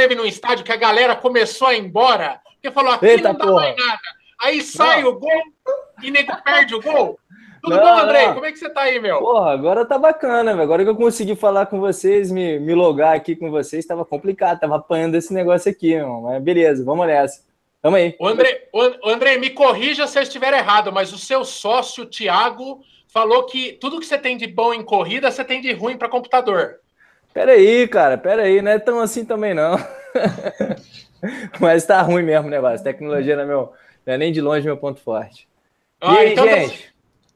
esteve no estádio que a galera começou a ir embora, porque falou, aqui Eita, não dá porra. mais nada. Aí sai não. o gol e nego perde o gol. Tudo não, bom, André? Não. Como é que você tá aí, meu? Porra, agora tá bacana, velho. Agora que eu consegui falar com vocês, me, me logar aqui com vocês, tava complicado, tava apanhando esse negócio aqui, irmão. Mas beleza, vamos nessa. Tamo aí. O André, o André, me corrija se eu estiver errado, mas o seu sócio, o Thiago, falou que tudo que você tem de bom em corrida, você tem de ruim para computador. Peraí, cara, peraí, não é tão assim também, não. mas tá ruim mesmo o negócio. Tecnologia não é, meu, não é nem de longe meu ponto forte. Ah, e aí, então, gente?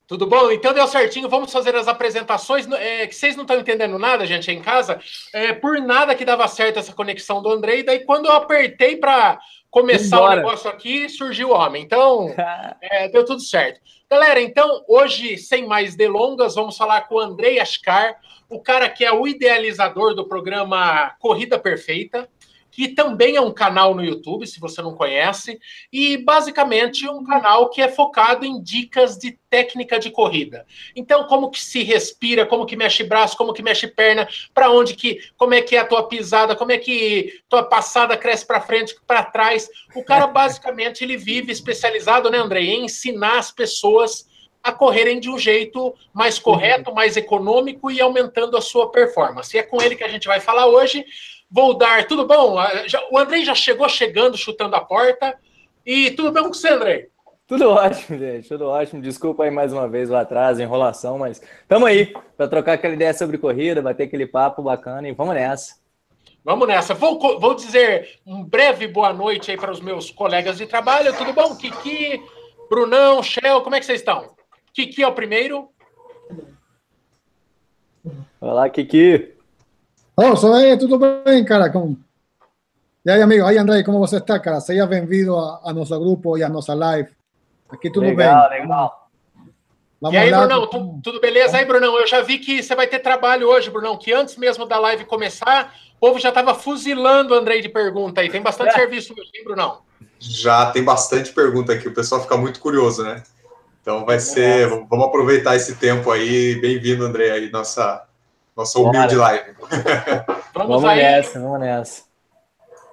Tudo bom? Então deu certinho. Vamos fazer as apresentações. É, que vocês não estão entendendo nada, gente, em casa. É, por nada que dava certo essa conexão do Andrei. Daí, quando eu apertei para começar Embora. o negócio aqui, surgiu o homem. Então, é, deu tudo certo. Galera, então, hoje, sem mais delongas, vamos falar com o Andrei Ascar, o cara que é o idealizador do programa Corrida Perfeita que também é um canal no YouTube, se você não conhece, e basicamente um canal que é focado em dicas de técnica de corrida. Então, como que se respira, como que mexe braço, como que mexe perna, para onde que, como é que é a tua pisada, como é que tua passada cresce para frente, para trás. O cara basicamente ele vive especializado, né, André, em ensinar as pessoas a correrem de um jeito mais correto, mais econômico e aumentando a sua performance. E é com ele que a gente vai falar hoje. Vou dar, tudo bom? Ah, o Andrei já chegou chegando, chutando a porta. E tudo bem com você, Andrei? Tudo ótimo, gente, tudo ótimo. Desculpa aí mais uma vez lá atrás, enrolação, mas estamos aí para trocar aquela ideia sobre corrida, bater aquele papo bacana e vamos nessa. Vamos nessa. Vou, vou dizer um breve boa noite aí para os meus colegas de trabalho. Tudo bom? Kiki, Brunão, Shell, como é que vocês estão? Kiki é o primeiro. Olá, Kiki. Oh, sou aí, tudo bem, cara? Como... E aí, amigo? Aí, André, como você está, cara? Seja bem-vindo a, a, nosso grupo e a nossa live. Aqui tudo legal, bem. Legal, Vamos e aí, lá. Brunão, tu, tudo beleza? Aí, Brunão, eu já vi que você vai ter trabalho hoje, Brunão, que antes mesmo da live começar, o povo já estava fuzilando o Andrei de pergunta aí. Tem bastante é. serviço hoje, hein, Brunão? Já tem bastante pergunta aqui, o pessoal fica muito curioso, né? Então vai ser, vamos aproveitar esse tempo aí. Bem-vindo, André, aí, nossa nossa humilde Bora. live. Vamos, vamos aí. nessa, vamos nessa.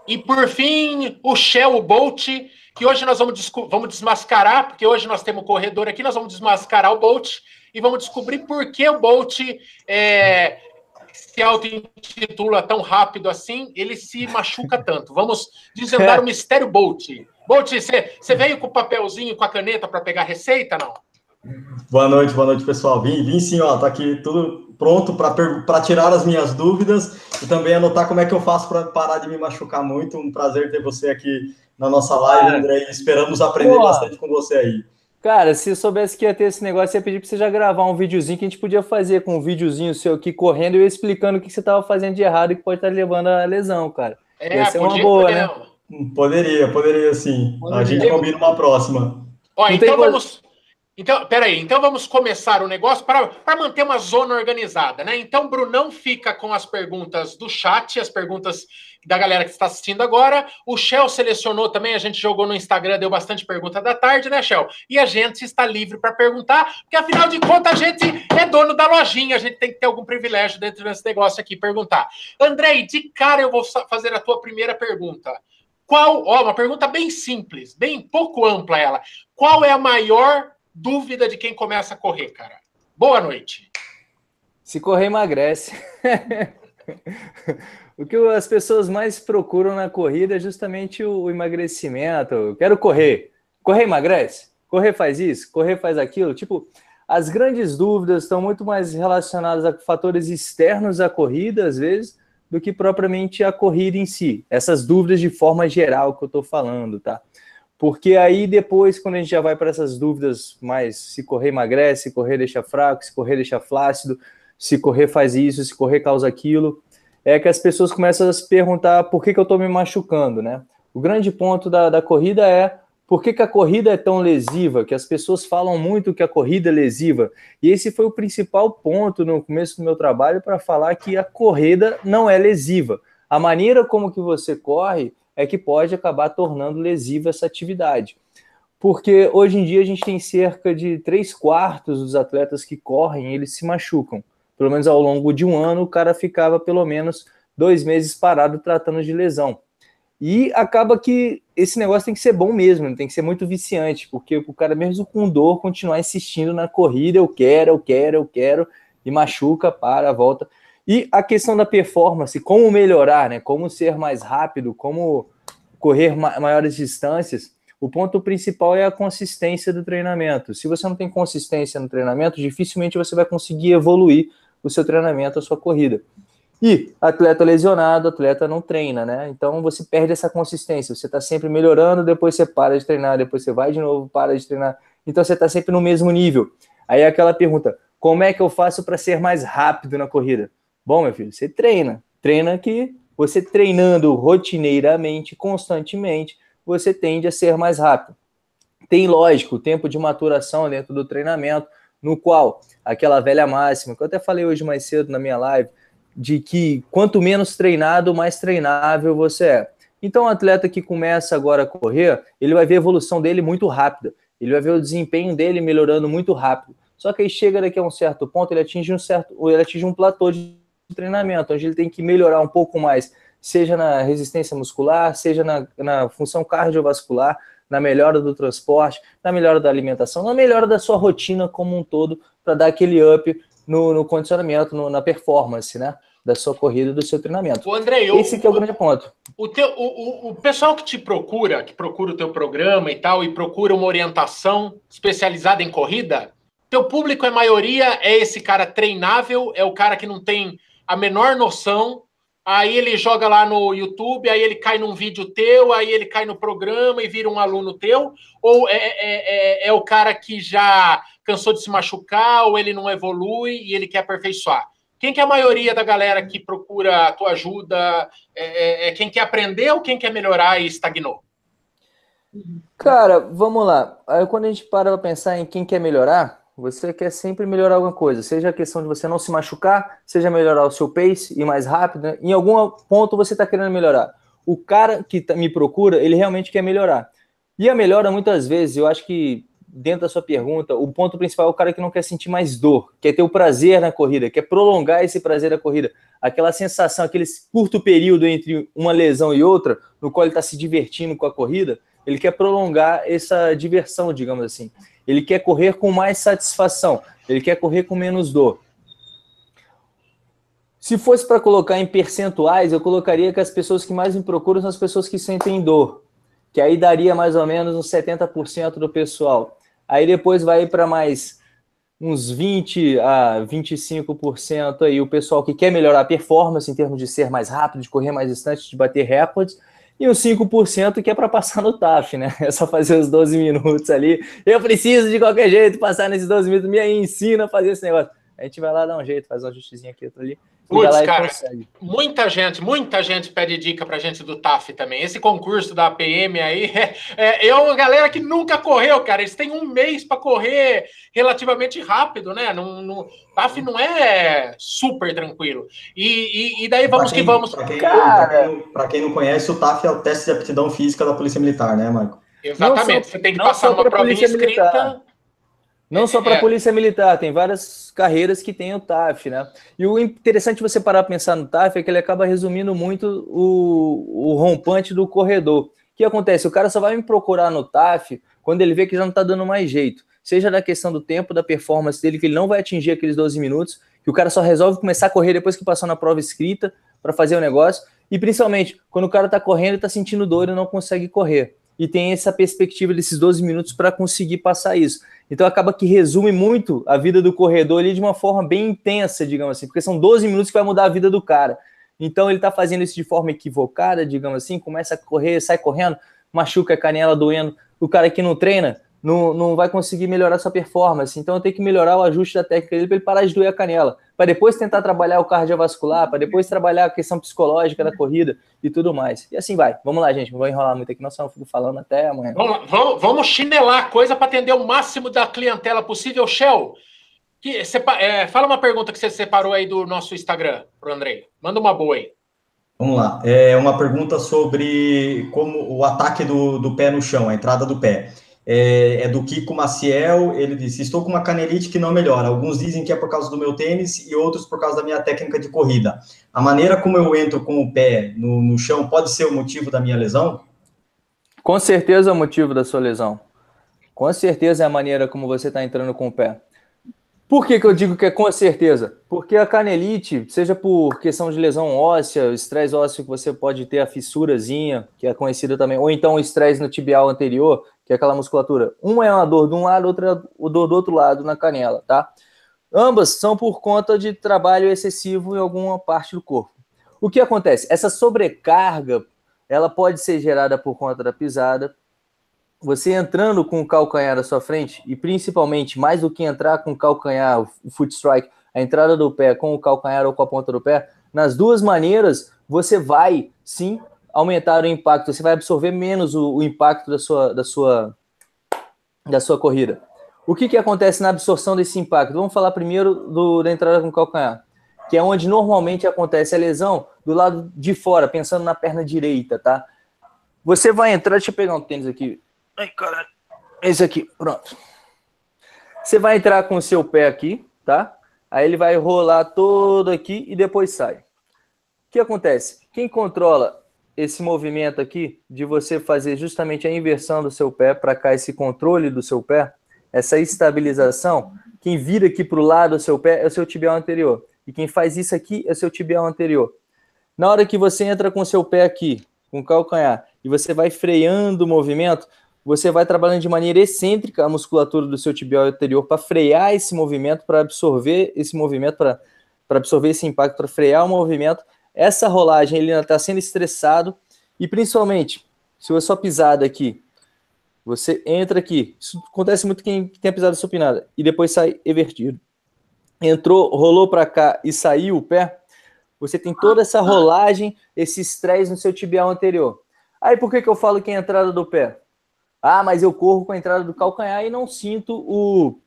E por fim, o Shell Bolt, que hoje nós vamos, vamos desmascarar, porque hoje nós temos um corredor aqui, nós vamos desmascarar o Bolt e vamos descobrir por que o Bolt é, se auto-intitula tão rápido assim, ele se machuca tanto. Vamos desvendar o mistério Bolt. Bolt, você veio com o papelzinho, com a caneta para pegar receita, não? Boa noite, boa noite, pessoal. Vim, vim sim, ó, tá aqui tudo pronto para tirar as minhas dúvidas e também anotar como é que eu faço para parar de me machucar muito. Um prazer ter você aqui na nossa live, André. Esperamos aprender Pô. bastante com você aí. Cara, se eu soubesse que ia ter esse negócio, eu ia pedir para você já gravar um videozinho que a gente podia fazer com um videozinho seu aqui correndo e eu explicando o que você estava fazendo de errado e que pode estar levando a lesão, cara. É, ia ser uma boa, né? Poderia, poderia sim. Poderia. A gente combina uma próxima. Ó, então vamos. Então, peraí, então vamos começar o negócio para manter uma zona organizada, né? Então, Brunão fica com as perguntas do chat, as perguntas da galera que está assistindo agora. O Shell selecionou também, a gente jogou no Instagram, deu bastante pergunta da tarde, né, Shell? E a gente está livre para perguntar, porque afinal de contas a gente é dono da lojinha, a gente tem que ter algum privilégio dentro desse negócio aqui, perguntar. Andrei, de cara eu vou fazer a tua primeira pergunta. Qual, ó, uma pergunta bem simples, bem pouco ampla ela. Qual é a maior dúvida de quem começa a correr, cara. Boa noite. Se correr, emagrece. o que as pessoas mais procuram na corrida é justamente o emagrecimento. Eu quero correr. Correr emagrece? Correr faz isso? Correr faz aquilo? Tipo, as grandes dúvidas estão muito mais relacionadas a fatores externos à corrida, às vezes, do que propriamente a corrida em si. Essas dúvidas de forma geral que eu estou falando, tá? Porque aí depois, quando a gente já vai para essas dúvidas mais se correr emagrece, se correr deixa fraco, se correr deixa flácido, se correr faz isso, se correr causa aquilo, é que as pessoas começam a se perguntar por que, que eu estou me machucando, né? O grande ponto da, da corrida é por que, que, a corrida é tão lesiva, que as pessoas falam muito que a corrida é lesiva. E esse foi o principal ponto no começo do meu trabalho para falar que a corrida não é lesiva. A maneira como que você corre é que pode acabar tornando lesiva essa atividade. Porque hoje em dia a gente tem cerca de três quartos dos atletas que correm, eles se machucam. Pelo menos ao longo de um ano, o cara ficava pelo menos dois meses parado tratando de lesão. E acaba que esse negócio tem que ser bom mesmo, tem que ser muito viciante, porque o cara, mesmo com dor, continuar insistindo na corrida, eu quero, eu quero, eu quero, e machuca, para, volta. E a questão da performance, como melhorar, né? Como ser mais rápido, como correr ma maiores distâncias. O ponto principal é a consistência do treinamento. Se você não tem consistência no treinamento, dificilmente você vai conseguir evoluir o seu treinamento, a sua corrida. E atleta lesionado, atleta não treina, né? Então você perde essa consistência. Você está sempre melhorando, depois você para de treinar, depois você vai de novo, para de treinar. Então você está sempre no mesmo nível. Aí é aquela pergunta: como é que eu faço para ser mais rápido na corrida? Bom, meu filho, você treina. Treina que você treinando rotineiramente, constantemente, você tende a ser mais rápido. Tem, lógico, o tempo de maturação dentro do treinamento, no qual aquela velha máxima, que eu até falei hoje mais cedo na minha live, de que quanto menos treinado, mais treinável você é. Então, o atleta que começa agora a correr, ele vai ver a evolução dele muito rápida. Ele vai ver o desempenho dele melhorando muito rápido. Só que aí chega daqui a um certo ponto, ele atinge um certo, ele atinge um platô de treinamento, onde ele tem que melhorar um pouco mais, seja na resistência muscular, seja na, na função cardiovascular, na melhora do transporte, na melhora da alimentação, na melhora da sua rotina como um todo, para dar aquele up no, no condicionamento, no, na performance, né? Da sua corrida, do seu treinamento. O André, Esse é o grande ponto. O, teu, o, o pessoal que te procura, que procura o teu programa e tal, e procura uma orientação especializada em corrida, teu público, é maioria, é esse cara treinável, é o cara que não tem a menor noção, aí ele joga lá no YouTube, aí ele cai num vídeo teu, aí ele cai no programa e vira um aluno teu, ou é, é, é, é o cara que já cansou de se machucar, ou ele não evolui e ele quer aperfeiçoar? Quem que é a maioria da galera que procura a tua ajuda? É, é, é quem quer aprender ou quem quer melhorar e estagnou? Cara, vamos lá. Quando a gente para para pensar em quem quer melhorar, você quer sempre melhorar alguma coisa, seja a questão de você não se machucar, seja melhorar o seu pace e mais rápido. Né? Em algum ponto você está querendo melhorar. O cara que tá, me procura, ele realmente quer melhorar. E a melhora, muitas vezes, eu acho que dentro da sua pergunta, o ponto principal é o cara que não quer sentir mais dor, quer ter o prazer na corrida, quer prolongar esse prazer da corrida. Aquela sensação, aquele curto período entre uma lesão e outra, no qual ele está se divertindo com a corrida, ele quer prolongar essa diversão, digamos assim. Ele quer correr com mais satisfação, ele quer correr com menos dor. Se fosse para colocar em percentuais, eu colocaria que as pessoas que mais me procuram são as pessoas que sentem dor, que aí daria mais ou menos uns 70% do pessoal. Aí depois vai para mais uns 20 a 25% aí o pessoal que quer melhorar a performance em termos de ser mais rápido, de correr mais distante, de bater recordes, e os 5% que é para passar no TAF, né? É só fazer os 12 minutos ali. Eu preciso de qualquer jeito passar nesses 12 minutos, me ensina a fazer esse negócio. A gente vai lá dar um jeito, faz um ajustezinho aqui ali. Putz, cara, muita gente, muita gente pede dica pra gente do TAF também. Esse concurso da APM aí é, é, é uma galera que nunca correu, cara. Eles têm um mês para correr relativamente rápido, né? No, no, TAF não é super tranquilo. E, e, e daí vamos quem, que vamos. Para quem, quem, quem, não conhece, o TAF é o teste de aptidão física da Polícia Militar, né, Marco? Exatamente. Só, Você tem que passar uma provinha escrita. Militar não só para a é. Polícia Militar, tem várias carreiras que tem o TAF, né? E o interessante você parar para pensar no TAF é que ele acaba resumindo muito o, o rompante do corredor. O que acontece? O cara só vai me procurar no TAF quando ele vê que já não está dando mais jeito. Seja da questão do tempo, da performance dele, que ele não vai atingir aqueles 12 minutos, que o cara só resolve começar a correr depois que passou na prova escrita para fazer o negócio. E principalmente, quando o cara está correndo e está sentindo dor e não consegue correr. E tem essa perspectiva desses 12 minutos para conseguir passar isso. Então acaba que resume muito a vida do corredor ali de uma forma bem intensa, digamos assim, porque são 12 minutos que vai mudar a vida do cara. Então ele está fazendo isso de forma equivocada, digamos assim, começa a correr, sai correndo, machuca a canela doendo. O cara que não treina não, não vai conseguir melhorar sua performance. Então eu tenho que melhorar o ajuste da técnica dele para ele parar de doer a canela, para depois tentar trabalhar o cardiovascular, para depois trabalhar a questão psicológica da corrida e tudo mais. E assim vai. Vamos lá, gente. Não vou enrolar muito aqui, não, senão eu fico falando até amanhã. Vamos, vamos, vamos chinelar a coisa para atender o máximo da clientela possível. Shell, que, é, fala uma pergunta que você separou aí do nosso Instagram pro Andrei. Manda uma boa aí. Vamos lá. É uma pergunta sobre como o ataque do, do pé no chão, a entrada do pé. É, é, do Kiko Maciel. Ele disse: Estou com uma canelite que não melhora. Alguns dizem que é por causa do meu tênis e outros por causa da minha técnica de corrida. A maneira como eu entro com o pé no, no chão pode ser o motivo da minha lesão? Com certeza é o motivo da sua lesão. Com certeza é a maneira como você está entrando com o pé. Por que, que eu digo que é com certeza? Porque a canelite, seja por questão de lesão óssea, estresse ósseo que você pode ter, a fissurazinha, que é conhecida também, ou então o estresse no tibial anterior, que é aquela musculatura. Um é uma dor de um lado, outra é dor do outro lado na canela, tá? Ambas são por conta de trabalho excessivo em alguma parte do corpo. O que acontece? Essa sobrecarga, ela pode ser gerada por conta da pisada. Você entrando com o calcanhar à sua frente, e principalmente, mais do que entrar com o calcanhar, o foot strike, a entrada do pé com o calcanhar ou com a ponta do pé, nas duas maneiras, você vai sim aumentar o impacto, você vai absorver menos o, o impacto da sua, da, sua, da sua corrida. O que, que acontece na absorção desse impacto? Vamos falar primeiro do, da entrada com o calcanhar, que é onde normalmente acontece a lesão do lado de fora, pensando na perna direita, tá? Você vai entrar, deixa eu pegar um tênis aqui. Ai, caralho. Esse aqui, pronto. Você vai entrar com o seu pé aqui, tá? Aí ele vai rolar todo aqui e depois sai. O que acontece? Quem controla esse movimento aqui de você fazer justamente a inversão do seu pé para cá, esse controle do seu pé, essa estabilização, quem vira aqui para o lado do seu pé é o seu tibial anterior. E quem faz isso aqui é o seu tibial anterior. Na hora que você entra com o seu pé aqui, com o calcanhar, e você vai freando o movimento, você vai trabalhando de maneira excêntrica a musculatura do seu tibial anterior para frear esse movimento, para absorver esse movimento, para absorver esse impacto, para frear o movimento essa rolagem ele está sendo estressado e principalmente se a sua pisada aqui, você entra aqui, isso acontece muito quem tem a pisada supinada e depois sai invertido. Entrou, rolou para cá e saiu o pé, você tem toda essa rolagem, esse estresse no seu tibial anterior. Aí por que, que eu falo que é a entrada do pé? Ah, mas eu corro com a entrada do calcanhar e não sinto o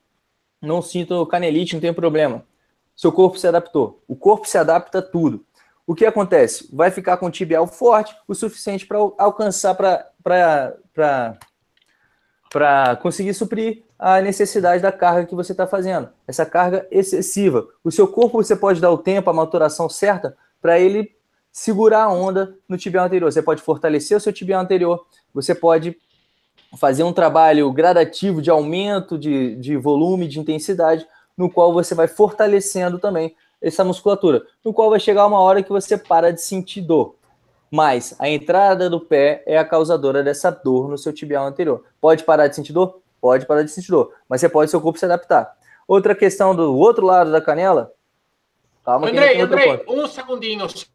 não sinto canelite, não tem problema. Seu corpo se adaptou. O corpo se adapta a tudo o que acontece? Vai ficar com o tibial forte o suficiente para alcançar para conseguir suprir a necessidade da carga que você está fazendo. Essa carga excessiva. O seu corpo você pode dar o tempo, a maturação certa para ele segurar a onda no tibial anterior. Você pode fortalecer o seu tibial anterior, você pode fazer um trabalho gradativo de aumento de, de volume, de intensidade, no qual você vai fortalecendo também essa musculatura, no qual vai chegar uma hora que você para de sentir dor. Mas a entrada do pé é a causadora dessa dor no seu tibial anterior. Pode parar de sentir dor? Pode parar de sentir dor, mas você pode seu corpo se adaptar. Outra questão do outro lado da canela. Calma, Andrei, Andrei, um segundinho só.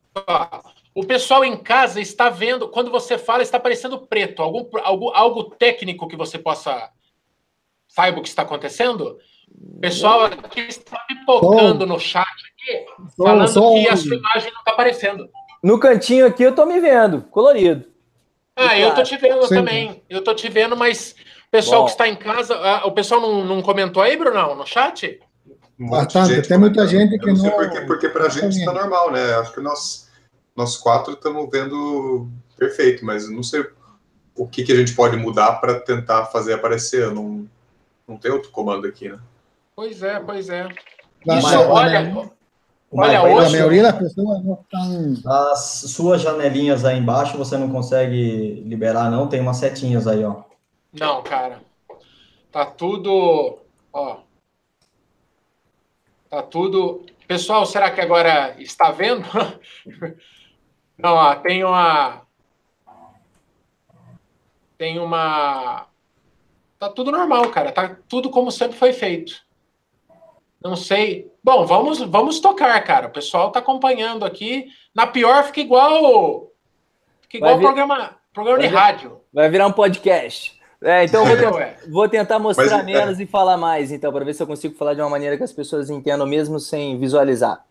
O pessoal em casa está vendo, quando você fala, está parecendo preto. Algum, algo, algo técnico que você possa saiba o que está acontecendo? O pessoal aqui está pipocando no chat falando que a sua imagem não está aparecendo. No cantinho aqui eu tô me vendo, colorido. Ah, eu tô te vendo Sim. também. Eu tô te vendo, mas o pessoal Bom. que está em casa, ah, o pessoal não, não comentou aí, Brunão, no chat? Bastante, tem muita gente que não. Não sei porque, porque para a gente está normal, né? Acho que nós, nós quatro estamos vendo perfeito, mas não sei o que, que a gente pode mudar para tentar fazer aparecer. Não, não tem outro comando aqui, né? Pois é, pois é. Mas, olha, Olha, hoje... A maioria das pessoas não estão... As suas janelinhas aí embaixo você não consegue liberar, não? Tem umas setinhas aí, ó. Não, cara. Tá tudo... Ó. Tá tudo... Pessoal, será que agora está vendo? não, ó, tem uma... Tem uma... Tá tudo normal, cara. Tá tudo como sempre foi feito. Não sei. Bom, vamos, vamos tocar, cara. O pessoal tá acompanhando aqui. Na pior, fica igual. Fica igual vir... programa, programa de vir... rádio. Vai virar um podcast. É, então vou, tentar, vou tentar mostrar Mas, é. menos é... e falar mais, então, para ver se eu consigo falar de uma maneira que as pessoas entendam mesmo sem visualizar.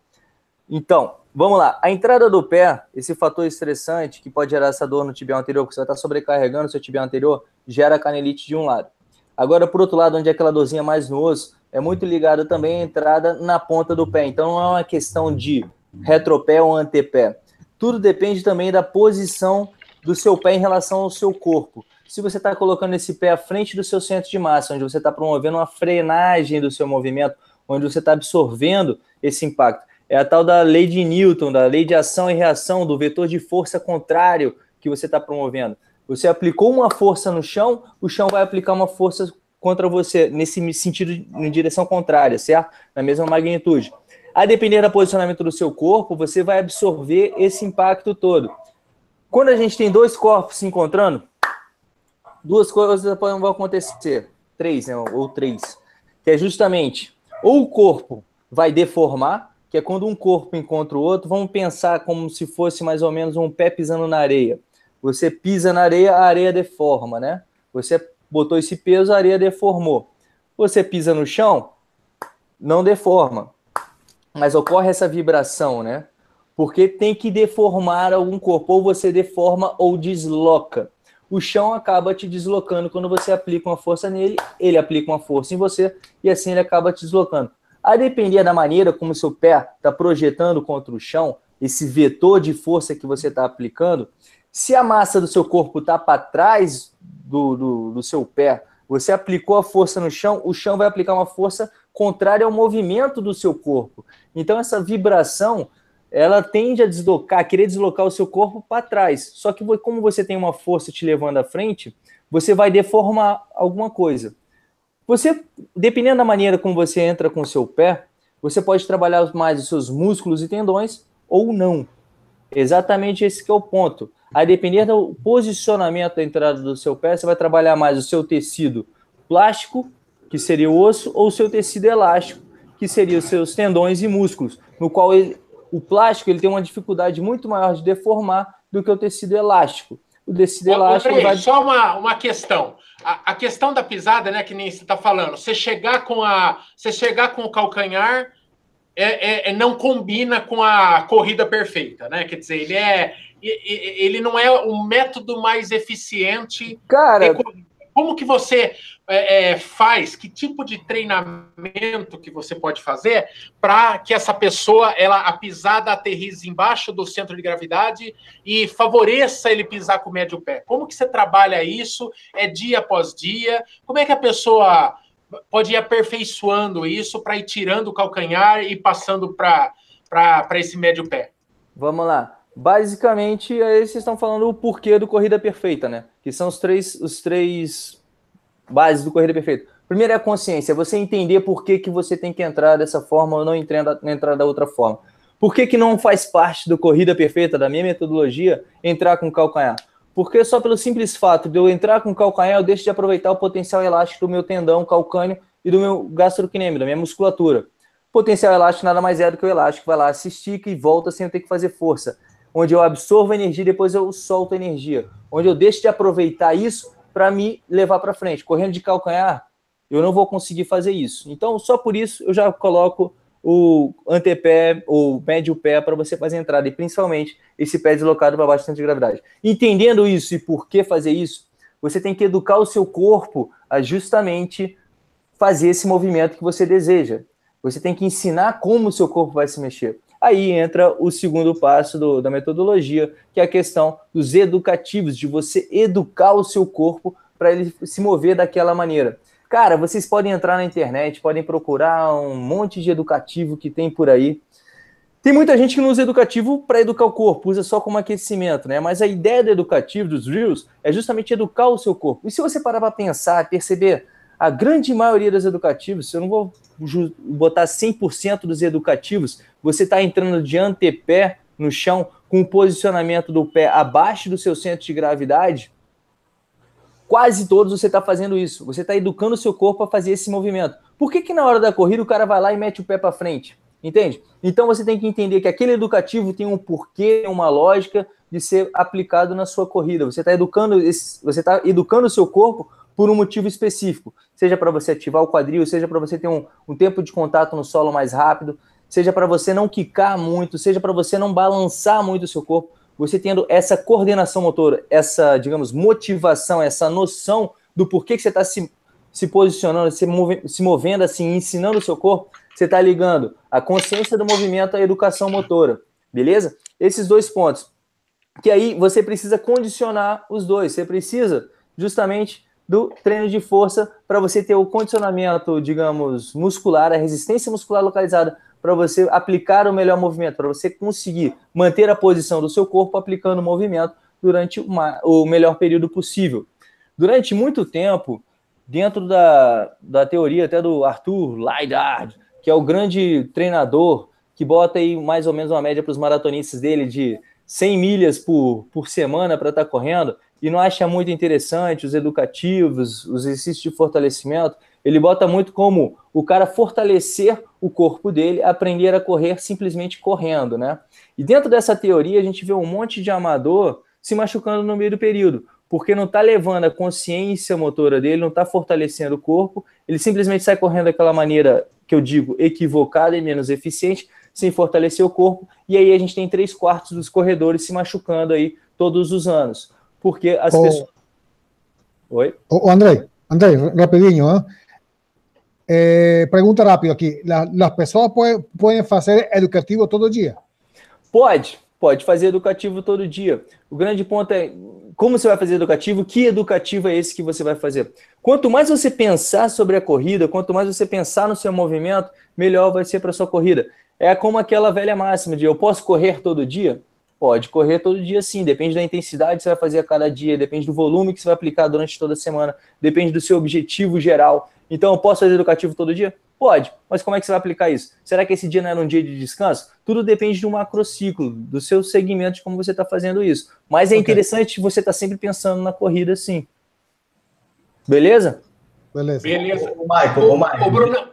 Então, vamos lá. A entrada do pé, esse fator estressante que pode gerar essa dor no tibial anterior, porque você vai estar sobrecarregando o seu tibial anterior, gera canelite de um lado. Agora, por outro lado, onde é aquela dorzinha mais no osso, é muito ligado também à entrada na ponta do pé. Então não é uma questão de retropé ou antepé. Tudo depende também da posição do seu pé em relação ao seu corpo. Se você está colocando esse pé à frente do seu centro de massa, onde você está promovendo uma frenagem do seu movimento, onde você está absorvendo esse impacto. É a tal da lei de Newton, da lei de ação e reação, do vetor de força contrário que você está promovendo. Você aplicou uma força no chão, o chão vai aplicar uma força contra você, nesse sentido, em direção contrária, certo? Na mesma magnitude. A depender do posicionamento do seu corpo, você vai absorver esse impacto todo. Quando a gente tem dois corpos se encontrando, duas coisas vão acontecer. Três, né? Ou três. Que é justamente, ou o corpo vai deformar, que é quando um corpo encontra o outro, vamos pensar como se fosse mais ou menos um pé pisando na areia. Você pisa na areia, a areia deforma, né? Você botou esse peso, a areia deformou. Você pisa no chão, não deforma. Mas ocorre essa vibração, né? Porque tem que deformar algum corpo, ou você deforma ou desloca. O chão acaba te deslocando quando você aplica uma força nele, ele aplica uma força em você e assim ele acaba te deslocando. A depender da maneira como seu pé está projetando contra o chão, esse vetor de força que você está aplicando, se a massa do seu corpo está para trás do, do, do seu pé, você aplicou a força no chão, o chão vai aplicar uma força contrária ao movimento do seu corpo. Então, essa vibração, ela tende a deslocar, a querer deslocar o seu corpo para trás. Só que, como você tem uma força te levando à frente, você vai deformar alguma coisa. Você, dependendo da maneira como você entra com o seu pé, você pode trabalhar mais os seus músculos e tendões ou não. Exatamente esse que é o ponto. A depender do posicionamento da entrada do seu pé, você vai trabalhar mais o seu tecido plástico, que seria o osso, ou o seu tecido elástico, que seria os seus tendões e músculos, no qual ele, o plástico ele tem uma dificuldade muito maior de deformar do que o tecido elástico. O tecido Ô, elástico vai... Só uma, uma questão. A, a, questão da pisada, né, que nem você está falando, você chegar com a, você chegar com o calcanhar é, é, é, não combina com a corrida perfeita, né? Quer dizer, ele é ele não é o método mais eficiente. Cara, como que você é, é, faz? Que tipo de treinamento que você pode fazer para que essa pessoa, ela a pisada aterrize embaixo do centro de gravidade e favoreça ele pisar com o médio pé? Como que você trabalha isso? É dia após dia? Como é que a pessoa pode ir aperfeiçoando isso para ir tirando o calcanhar e passando para esse médio pé? Vamos lá. Basicamente, aí vocês estão falando o porquê do Corrida Perfeita, né? Que são os três, os três bases do Corrida Perfeita. Primeiro é a consciência, é você entender por que, que você tem que entrar dessa forma ou não entrar, entrar da outra forma. Por que, que não faz parte do Corrida Perfeita, da minha metodologia, entrar com calcanhar? Porque só pelo simples fato de eu entrar com calcanhar, eu deixo de aproveitar o potencial elástico do meu tendão calcâneo e do meu gastrocnêmio, da minha musculatura. potencial elástico nada mais é do que o elástico vai lá, se estica e volta sem eu ter que fazer força onde eu absorvo energia e depois eu solto energia, onde eu deixo de aproveitar isso para me levar para frente. Correndo de calcanhar, eu não vou conseguir fazer isso. Então, só por isso eu já coloco o antepé ou médio pé para você fazer a entrada e principalmente esse pé deslocado para baixo de gravidade. Entendendo isso e por que fazer isso, você tem que educar o seu corpo a justamente fazer esse movimento que você deseja. Você tem que ensinar como o seu corpo vai se mexer. Aí entra o segundo passo do, da metodologia, que é a questão dos educativos, de você educar o seu corpo para ele se mover daquela maneira. Cara, vocês podem entrar na internet, podem procurar um monte de educativo que tem por aí. Tem muita gente que não usa educativo para educar o corpo, usa só como aquecimento, né? Mas a ideia do educativo, dos Reels, é justamente educar o seu corpo. E se você parar para pensar, perceber, a grande maioria dos educativos, eu não vou botar 100% dos educativos, você está entrando de antepé no chão com o posicionamento do pé abaixo do seu centro de gravidade, quase todos você está fazendo isso. Você está educando o seu corpo a fazer esse movimento. Por que, que na hora da corrida o cara vai lá e mete o pé para frente? Entende? Então você tem que entender que aquele educativo tem um porquê, uma lógica de ser aplicado na sua corrida. Você está educando, você está educando o seu corpo por um motivo específico, seja para você ativar o quadril, seja para você ter um, um, tempo de contato no solo mais rápido, seja para você não quicar muito, seja para você não balançar muito o seu corpo. Você tendo essa coordenação motora, essa, digamos, motivação, essa noção do porquê que você está se, se posicionando, se, move, se movendo assim, ensinando o seu corpo, você está ligando a consciência do movimento à educação motora, beleza? Esses dois pontos. que aí você precisa condicionar os dois. Você precisa justamente do treino de força para você ter o condicionamento, digamos, muscular, a resistência muscular localizada para você aplicar o melhor movimento, para você conseguir manter a posição do seu corpo aplicando o movimento durante uma, o melhor período possível. Durante muito tempo, dentro da, da teoria até do Arthur Lydard, que é o grande treinador que bota aí mais ou menos uma média para os maratonistas dele de 100 milhas por, por semana para estar tá correndo, e não acha muito interessante os educativos, os exercícios de fortalecimento, ele bota muito como o cara fortalecer o corpo dele, aprender a correr simplesmente correndo, né? E dentro dessa teoria a gente vê um monte de amador se machucando no meio do período, porque não está levando a consciência motora dele, não está fortalecendo o corpo, ele simplesmente sai correndo daquela maneira que eu digo equivocada e menos eficiente, sem fortalecer o corpo, e aí a gente tem três quartos dos corredores se machucando aí todos os anos, porque as oh, pessoas... Oi? Oh, André, André, rapidinho, ¿eh? Eh, pergunta rápido aqui: as pessoas podem fazer educativo todo dia? Pode, pode fazer educativo todo dia. O grande ponto é como você vai fazer educativo, que educativo é esse que você vai fazer. Quanto mais você pensar sobre a corrida, quanto mais você pensar no seu movimento, melhor vai ser para sua corrida. É como aquela velha máxima de eu posso correr todo dia? Pode correr todo dia sim, depende da intensidade que você vai fazer a cada dia, depende do volume que você vai aplicar durante toda a semana, depende do seu objetivo geral. Então, eu posso fazer educativo todo dia? Pode, mas como é que você vai aplicar isso? Será que esse dia não era um dia de descanso? Tudo depende do macrociclo, do seu segmento, de como você está fazendo isso. Mas é okay. interessante você estar tá sempre pensando na corrida sim. Beleza? Beleza. Beleza. O, Michael, o, Michael. o Bruno,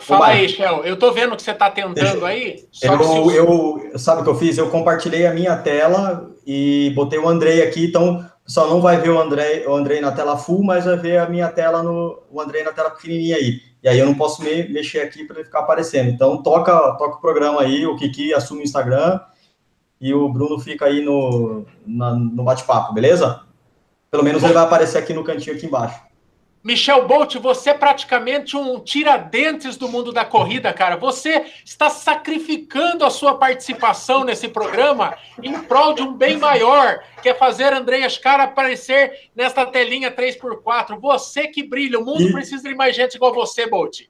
fala aí, Shell. Eu tô vendo que você está tentando aí. eu, eu, sabe o que eu fiz? Eu compartilhei a minha tela e botei o Andrei aqui, então só não vai ver o Andrei, o Andrei na tela full, mas vai ver a minha tela no o Andrei na tela pequenininha aí. E aí eu não posso me, mexer aqui para ele ficar aparecendo. Então toca, toca o programa aí, o Kiki assume o Instagram e o Bruno fica aí no, na, no bate-papo, beleza? Pelo menos ele vai aparecer aqui no cantinho aqui embaixo. Michel Bolt, você é praticamente um tiradentes do mundo da corrida, cara. Você está sacrificando a sua participação nesse programa em prol de um bem maior, que é fazer Andreas Cara aparecer nesta telinha 3x4. Você que brilha, o mundo e... precisa de mais gente igual você, Bolt.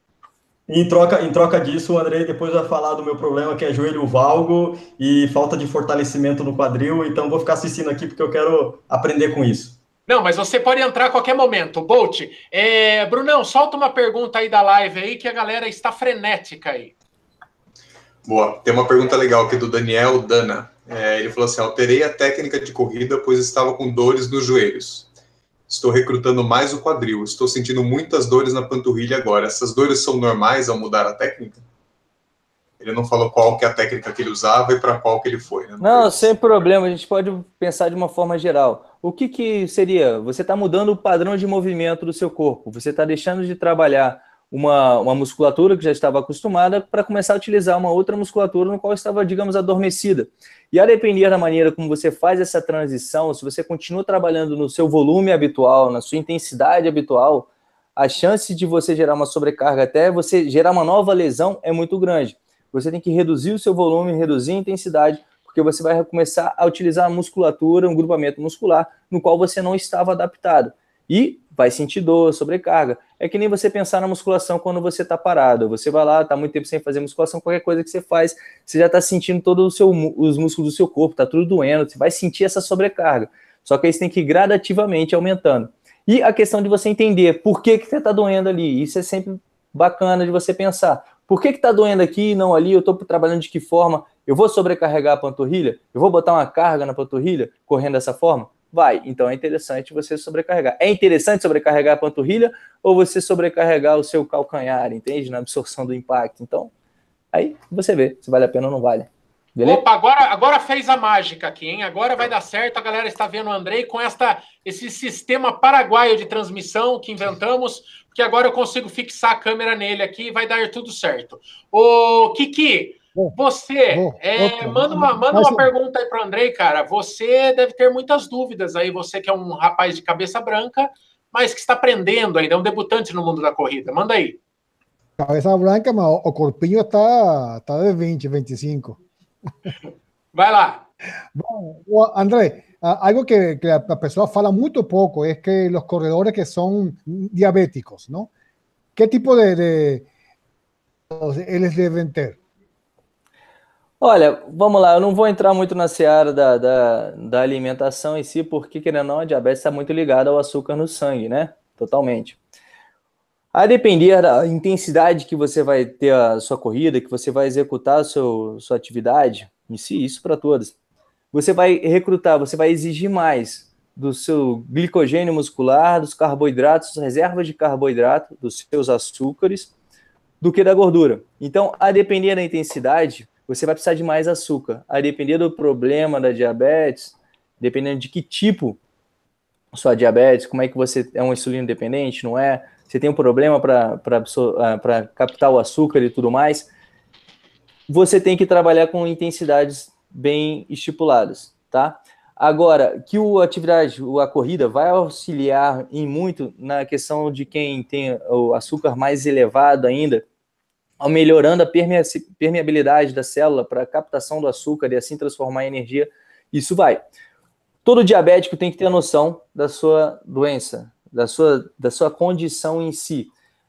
Em troca, em troca disso, o Andrei depois vai falar do meu problema, que é joelho valgo e falta de fortalecimento no quadril. Então, vou ficar assistindo aqui porque eu quero aprender com isso. Não, mas você pode entrar a qualquer momento. Bolt, é... Brunão, solta uma pergunta aí da live aí que a galera está frenética aí. Boa. Tem uma pergunta legal aqui do Daniel Dana. É, ele falou assim: alterei a técnica de corrida, pois estava com dores nos joelhos. Estou recrutando mais o quadril. Estou sentindo muitas dores na panturrilha agora. Essas dores são normais ao mudar a técnica? Ele não falou qual que é a técnica que ele usava e para qual que ele foi. Né? Não, sem problema. A gente pode pensar de uma forma geral. O que, que seria? Você está mudando o padrão de movimento do seu corpo. Você está deixando de trabalhar uma, uma musculatura que já estava acostumada para começar a utilizar uma outra musculatura no qual estava, digamos, adormecida. E a depender da maneira como você faz essa transição, se você continua trabalhando no seu volume habitual, na sua intensidade habitual, a chance de você gerar uma sobrecarga até você gerar uma nova lesão é muito grande você tem que reduzir o seu volume, reduzir a intensidade, porque você vai começar a utilizar a musculatura, um grupamento muscular, no qual você não estava adaptado. E vai sentir dor, sobrecarga. É que nem você pensar na musculação quando você está parado. Você vai lá, está muito tempo sem fazer musculação, qualquer coisa que você faz, você já está sentindo todos os músculos do seu corpo, está tudo doendo, você vai sentir essa sobrecarga. Só que aí você tem que ir gradativamente aumentando. E a questão de você entender por que, que você está doendo ali, isso é sempre bacana de você pensar. Por que está doendo aqui e não ali? Eu estou trabalhando de que forma? Eu vou sobrecarregar a panturrilha? Eu vou botar uma carga na panturrilha correndo dessa forma? Vai. Então é interessante você sobrecarregar. É interessante sobrecarregar a panturrilha ou você sobrecarregar o seu calcanhar, entende? Na absorção do impacto. Então, aí você vê se vale a pena ou não vale. Beleza? Opa, agora, agora fez a mágica aqui, hein? Agora vai dar certo. A galera está vendo o Andrei com esta, esse sistema paraguaio de transmissão que inventamos que agora eu consigo fixar a câmera nele aqui e vai dar tudo certo. Ô, Kiki, você, é, manda uma, manda uma pergunta aí para o Andrei, cara. Você deve ter muitas dúvidas aí, você que é um rapaz de cabeça branca, mas que está aprendendo ainda, é um debutante no mundo da corrida. Manda aí. Cabeça branca, mas o corpinho está tá de 20, 25. Vai lá. Bom, André, algo que, que, a pessoa fala muito pouco é que os corredores que são diabéticos, não? Que tipo de, de eles devem ter? Olha, vamos lá, eu não vou entrar muito na seara da, da, da alimentação em si, porque, querendo ou não, a diabetes está muito ligada ao açúcar no sangue, né? Totalmente. A depender da intensidade que você vai ter a sua corrida, que você vai executar a sua atividade, em si, isso para todas, você vai recrutar, você vai exigir mais do seu glicogênio muscular, dos carboidratos, reservas de carboidrato, dos seus açúcares, do que da gordura. Então, a depender da intensidade, você vai precisar de mais açúcar. A depender do problema da diabetes, dependendo de que tipo sua diabetes, como é que você é um insulino dependente, não é? você tem um problema para ah, captar o açúcar e tudo mais, você tem que trabalhar com intensidades bem estipuladas, tá? Agora, que o atividade, a corrida vai auxiliar em muito na questão de quem tem o açúcar mais elevado ainda, melhorando a permeabilidade da célula para captação do açúcar e assim transformar em energia, isso vai. Todo diabético tem que ter a noção da sua doença, da sua, da sua condição em si.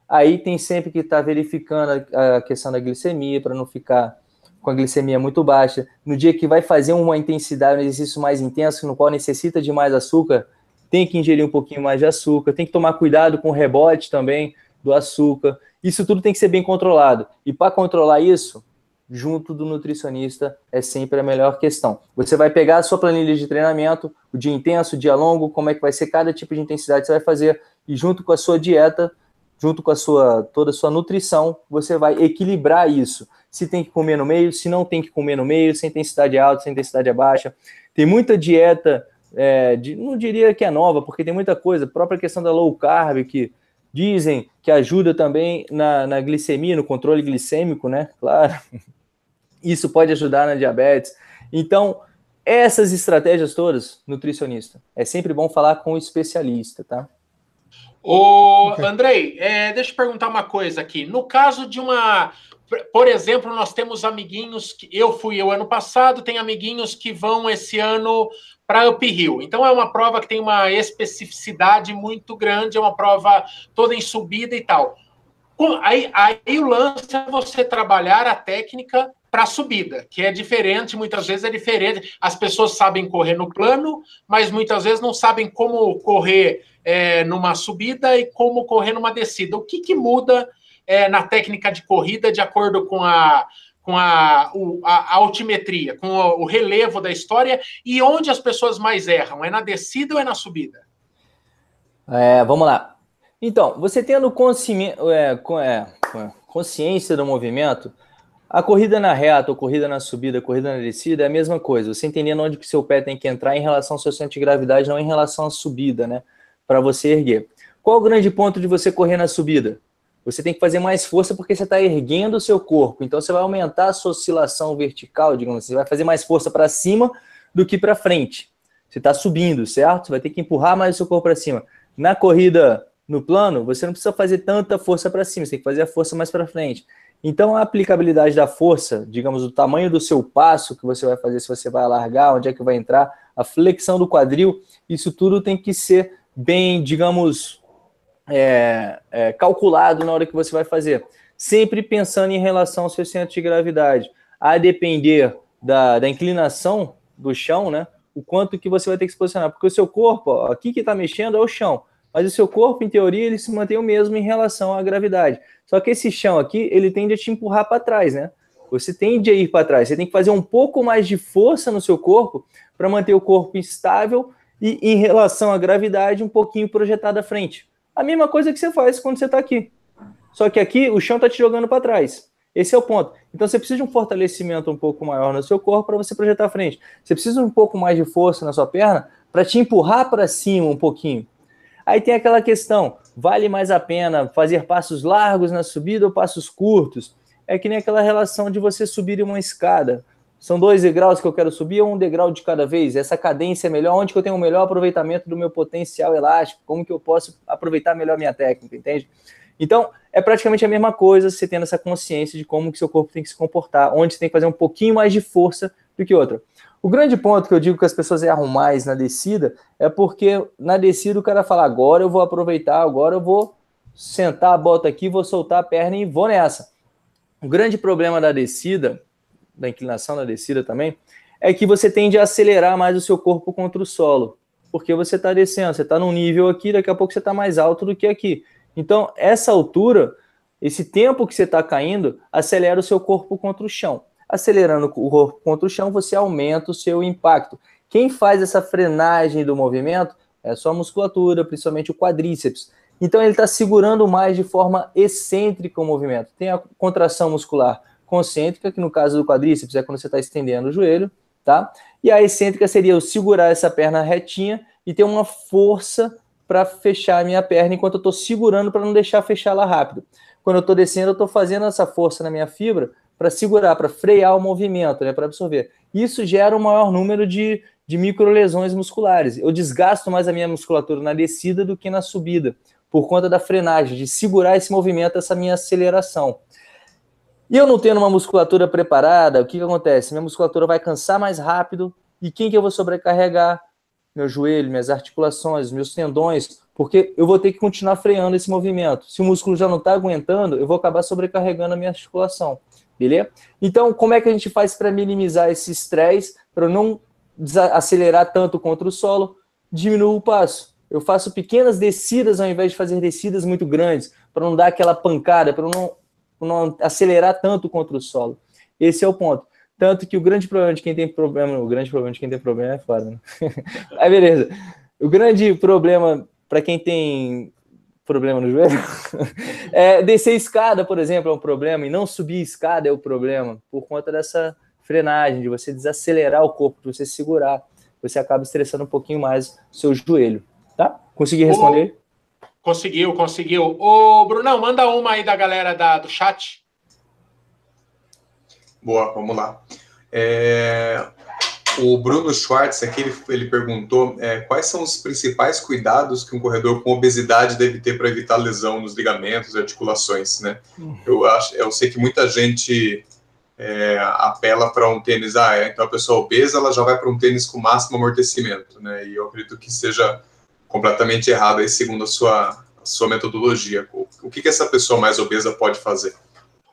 Aí tem sempre que estar tá verificando a, a questão da glicemia para não ficar com a glicemia muito baixa. No dia que vai fazer uma intensidade, um exercício mais intenso, no qual necessita de mais açúcar, tem que ingerir um pouquinho mais de açúcar, tem que tomar cuidado com o rebote também do açúcar. Isso tudo tem que ser bem controlado. E para controlar isso, junto do nutricionista é sempre a melhor questão. Você vai pegar a sua planilha de treinamento, o dia intenso, o dia longo, como é que vai ser cada tipo de intensidade que você vai fazer, e junto com a sua dieta, junto com a sua toda a sua nutrição, você vai equilibrar isso. Se tem que comer no meio, se não tem que comer no meio, se a intensidade é alta, se a intensidade é baixa. Tem muita dieta, é, de, não diria que é nova, porque tem muita coisa, a própria questão da low carb, que dizem que ajuda também na, na glicemia, no controle glicêmico, né? Claro. Isso pode ajudar na diabetes. Então, essas estratégias todas, nutricionista, é sempre bom falar com o especialista, tá? Ô, Andrei, é, deixa eu perguntar uma coisa aqui. No caso de uma. Por exemplo, nós temos amiguinhos que eu fui o ano passado, tem amiguinhos que vão esse ano para uphill. Então é uma prova que tem uma especificidade muito grande, é uma prova toda em subida e tal. Aí, aí o lance é você trabalhar a técnica para subida, que é diferente, muitas vezes é diferente. As pessoas sabem correr no plano, mas muitas vezes não sabem como correr é, numa subida e como correr numa descida. O que, que muda é, na técnica de corrida de acordo com a, com a, o, a, altimetria, com o, o, relevo da história e onde as pessoas mais erram? É na descida ou é na subida? É, vamos lá. Então, você tendo é, é, consciência do movimento, a corrida na reta, a corrida na subida, a corrida na descida é a mesma coisa. Você entendendo onde que seu pé tem que entrar em relação ao seu centro de gravidade, não em relação à subida, né? Para você erguer. Qual o grande ponto de você correr na subida? Você tem que fazer mais força porque você está erguendo o seu corpo. Então você vai aumentar a sua oscilação vertical, digamos assim, você vai fazer mais força para cima do que para frente. Você está subindo, certo? Você vai ter que empurrar mais o seu corpo para cima. Na corrida no plano, você não precisa fazer tanta força para cima, você tem que fazer a força mais para frente. Então a aplicabilidade da força, digamos, o tamanho do seu passo que você vai fazer, se você vai alargar, onde é que vai entrar, a flexão do quadril, isso tudo tem que ser bem, digamos, é, é, calculado na hora que você vai fazer. Sempre pensando em relação ao seu centro de gravidade. A depender da, da inclinação do chão, né? O quanto que você vai ter que se posicionar. Porque o seu corpo, ó, aqui que está mexendo é o chão. Mas o seu corpo, em teoria, ele se mantém o mesmo em relação à gravidade. Só que esse chão aqui, ele tende a te empurrar para trás, né? Você tende a ir para trás. Você tem que fazer um pouco mais de força no seu corpo para manter o corpo estável e, em relação à gravidade, um pouquinho projetado à frente. A mesma coisa que você faz quando você está aqui. Só que aqui o chão está te jogando para trás. Esse é o ponto. Então você precisa de um fortalecimento um pouco maior no seu corpo para você projetar à frente. Você precisa um pouco mais de força na sua perna para te empurrar para cima um pouquinho. Aí tem aquela questão: vale mais a pena fazer passos largos na subida ou passos curtos? É que nem aquela relação de você subir uma escada. São dois degraus que eu quero subir ou um degrau de cada vez? Essa cadência é melhor? Onde que eu tenho o melhor aproveitamento do meu potencial elástico? Como que eu posso aproveitar melhor minha técnica, entende? Então, é praticamente a mesma coisa você tendo essa consciência de como que seu corpo tem que se comportar, onde você tem que fazer um pouquinho mais de força do que outra. O grande ponto que eu digo que as pessoas erram mais na descida é porque na descida o cara fala: agora eu vou aproveitar, agora eu vou sentar a bota aqui, vou soltar a perna e vou nessa. O grande problema da descida, da inclinação da descida também, é que você tende a acelerar mais o seu corpo contra o solo, porque você está descendo, você está num nível aqui, daqui a pouco você está mais alto do que aqui. Então, essa altura, esse tempo que você está caindo, acelera o seu corpo contra o chão acelerando o corpo contra o chão, você aumenta o seu impacto. Quem faz essa frenagem do movimento é a sua musculatura, principalmente o quadríceps. Então ele está segurando mais de forma excêntrica o movimento. Tem a contração muscular concêntrica, que no caso do quadríceps é quando você está estendendo o joelho, tá? E a excêntrica seria eu segurar essa perna retinha e ter uma força para fechar a minha perna enquanto eu estou segurando para não deixar fechar ela rápido. Quando eu estou descendo, eu estou fazendo essa força na minha fibra para segurar, para frear o movimento, né, para absorver. Isso gera um maior número de, de microlesões musculares. Eu desgasto mais a minha musculatura na descida do que na subida, por conta da frenagem, de segurar esse movimento, essa minha aceleração. E eu não tendo uma musculatura preparada, o que, que acontece? Minha musculatura vai cansar mais rápido, e quem que eu vou sobrecarregar? Meu joelho, minhas articulações, meus tendões, porque eu vou ter que continuar freando esse movimento. Se o músculo já não está aguentando, eu vou acabar sobrecarregando a minha articulação. Beleza? Então, como é que a gente faz para minimizar esse estresse, para não acelerar tanto contra o solo? Diminuo o passo. Eu faço pequenas descidas ao invés de fazer descidas muito grandes, para não dar aquela pancada, para não, não acelerar tanto contra o solo. Esse é o ponto. Tanto que o grande problema de quem tem problema, o grande problema de quem tem problema é fora, né? Aí beleza. O grande problema para quem tem problema no joelho. é, descer escada, por exemplo, é um problema, e não subir escada é o problema, por conta dessa frenagem, de você desacelerar o corpo, de você segurar. Você acaba estressando um pouquinho mais o seu joelho. Tá? Consegui responder? Conseguiu, conseguiu. Ô, Brunão, manda uma aí da galera da, do chat. Boa, vamos lá. É, o Bruno Schwartz aqui ele, ele perguntou é, quais são os principais cuidados que um corredor com obesidade deve ter para evitar lesão nos ligamentos e articulações, né? Uhum. Eu acho, eu sei que muita gente é, apela para um tênis, ah, é, então a pessoa obesa ela já vai para um tênis com máximo amortecimento, né? E eu acredito que seja completamente errado aí segundo a sua, a sua metodologia. O, o que, que essa pessoa mais obesa pode fazer?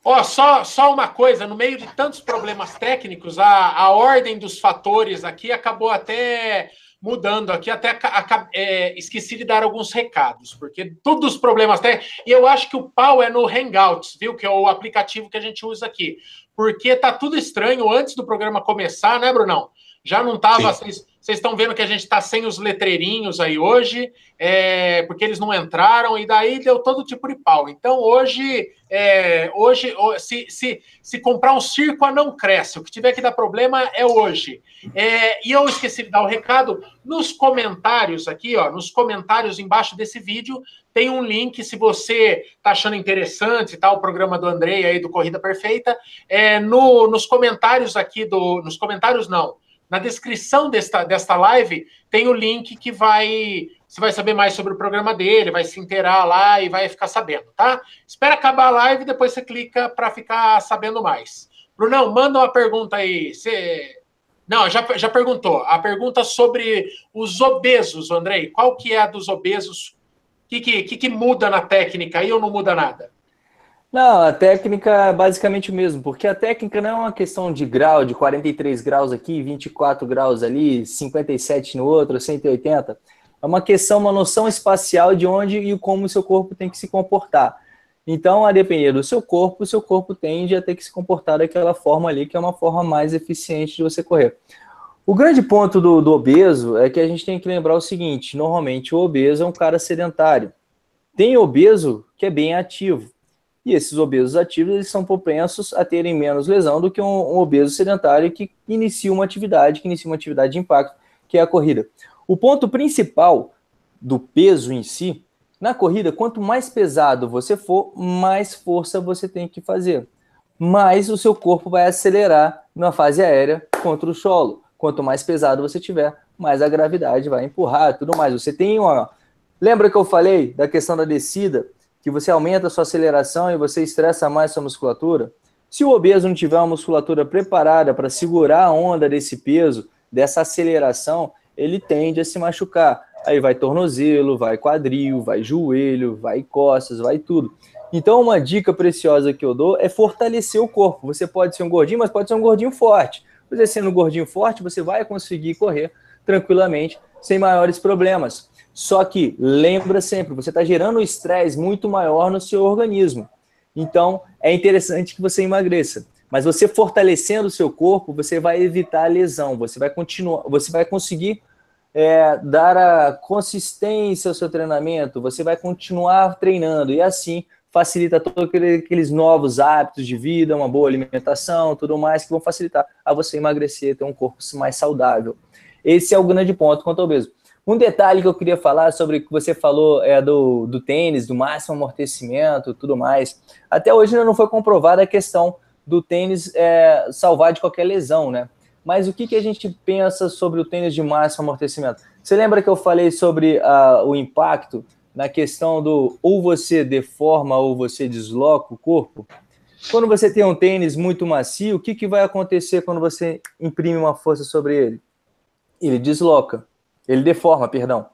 Ó, oh, só, só uma coisa, no meio de tantos problemas técnicos, a, a ordem dos fatores aqui acabou até mudando aqui, até a, é, esqueci de dar alguns recados, porque todos os problemas técnicos, e eu acho que o pau é no Hangouts, viu, que é o aplicativo que a gente usa aqui, porque tá tudo estranho antes do programa começar, né, Brunão? Já não tava, vocês estão vendo que a gente está sem os letreirinhos aí hoje, é, porque eles não entraram, e daí deu todo tipo de pau. Então, hoje, é, hoje se, se, se comprar um circo, não cresce. O que tiver que dar problema é hoje. É, e eu esqueci de dar o recado, nos comentários aqui, ó, nos comentários embaixo desse vídeo, tem um link, se você está achando interessante, tá, o programa do Andrei aí, do Corrida Perfeita, é, no, nos comentários aqui do... Nos comentários, não na descrição desta, desta live tem o link que vai. Você vai saber mais sobre o programa dele, vai se inteirar lá e vai ficar sabendo, tá? Espera acabar a live e depois você clica para ficar sabendo mais. Brunão, manda uma pergunta aí. Você... Não, já, já perguntou. A pergunta sobre os obesos, Andrei. Qual que é a dos obesos? O que, que, que muda na técnica aí ou não muda nada? Não, a técnica é basicamente o mesmo, porque a técnica não é uma questão de grau, de 43 graus aqui, 24 graus ali, 57 no outro, 180. É uma questão, uma noção espacial de onde e como o seu corpo tem que se comportar. Então, a depender do seu corpo, o seu corpo tende a ter que se comportar daquela forma ali, que é uma forma mais eficiente de você correr. O grande ponto do, do obeso é que a gente tem que lembrar o seguinte: normalmente o obeso é um cara sedentário. Tem obeso que é bem ativo. E esses obesos ativos eles são propensos a terem menos lesão do que um, um, obeso sedentário que inicia uma atividade, que inicia uma atividade de impacto, que é a corrida. O ponto principal do peso em si, na corrida, quanto mais pesado você for, mais força você tem que fazer. Mais o seu corpo vai acelerar na fase aérea contra o solo. Quanto mais pesado você tiver, mais a gravidade vai empurrar tudo mais. Você tem uma. Lembra que eu falei da questão da descida? Que você aumenta a sua aceleração e você estressa mais sua musculatura, se o obeso não tiver uma musculatura preparada para segurar a onda desse peso, dessa aceleração, ele tende a se machucar. Aí vai tornozelo, vai quadril, vai joelho, vai costas, vai tudo. Então, uma dica preciosa que eu dou é fortalecer o corpo. Você pode ser um gordinho, mas pode ser um gordinho forte. Você sendo um gordinho forte, você vai conseguir correr tranquilamente, sem maiores problemas. Só que lembra sempre, você está gerando um estresse muito maior no seu organismo. Então, é interessante que você emagreça. Mas você fortalecendo o seu corpo, você vai evitar a lesão, você vai continuar, você vai conseguir é, dar a consistência ao seu treinamento, você vai continuar treinando e assim facilita todos aqueles novos hábitos de vida, uma boa alimentação, tudo mais, que vão facilitar a você emagrecer, ter um corpo mais saudável. Esse é o grande ponto quanto ao mesmo. Um detalhe que eu queria falar sobre o que você falou é do, do tênis, do máximo amortecimento, tudo mais. Até hoje ainda não foi comprovada a questão do tênis é, salvar de qualquer lesão, né? Mas o que, que a gente pensa sobre o tênis de máximo amortecimento? Você lembra que eu falei sobre uh, o impacto na questão do ou você deforma ou você desloca o corpo? Quando você tem um tênis muito macio, o que, que vai acontecer quando você imprime uma força sobre ele? Ele desloca, ele deforma, perdão.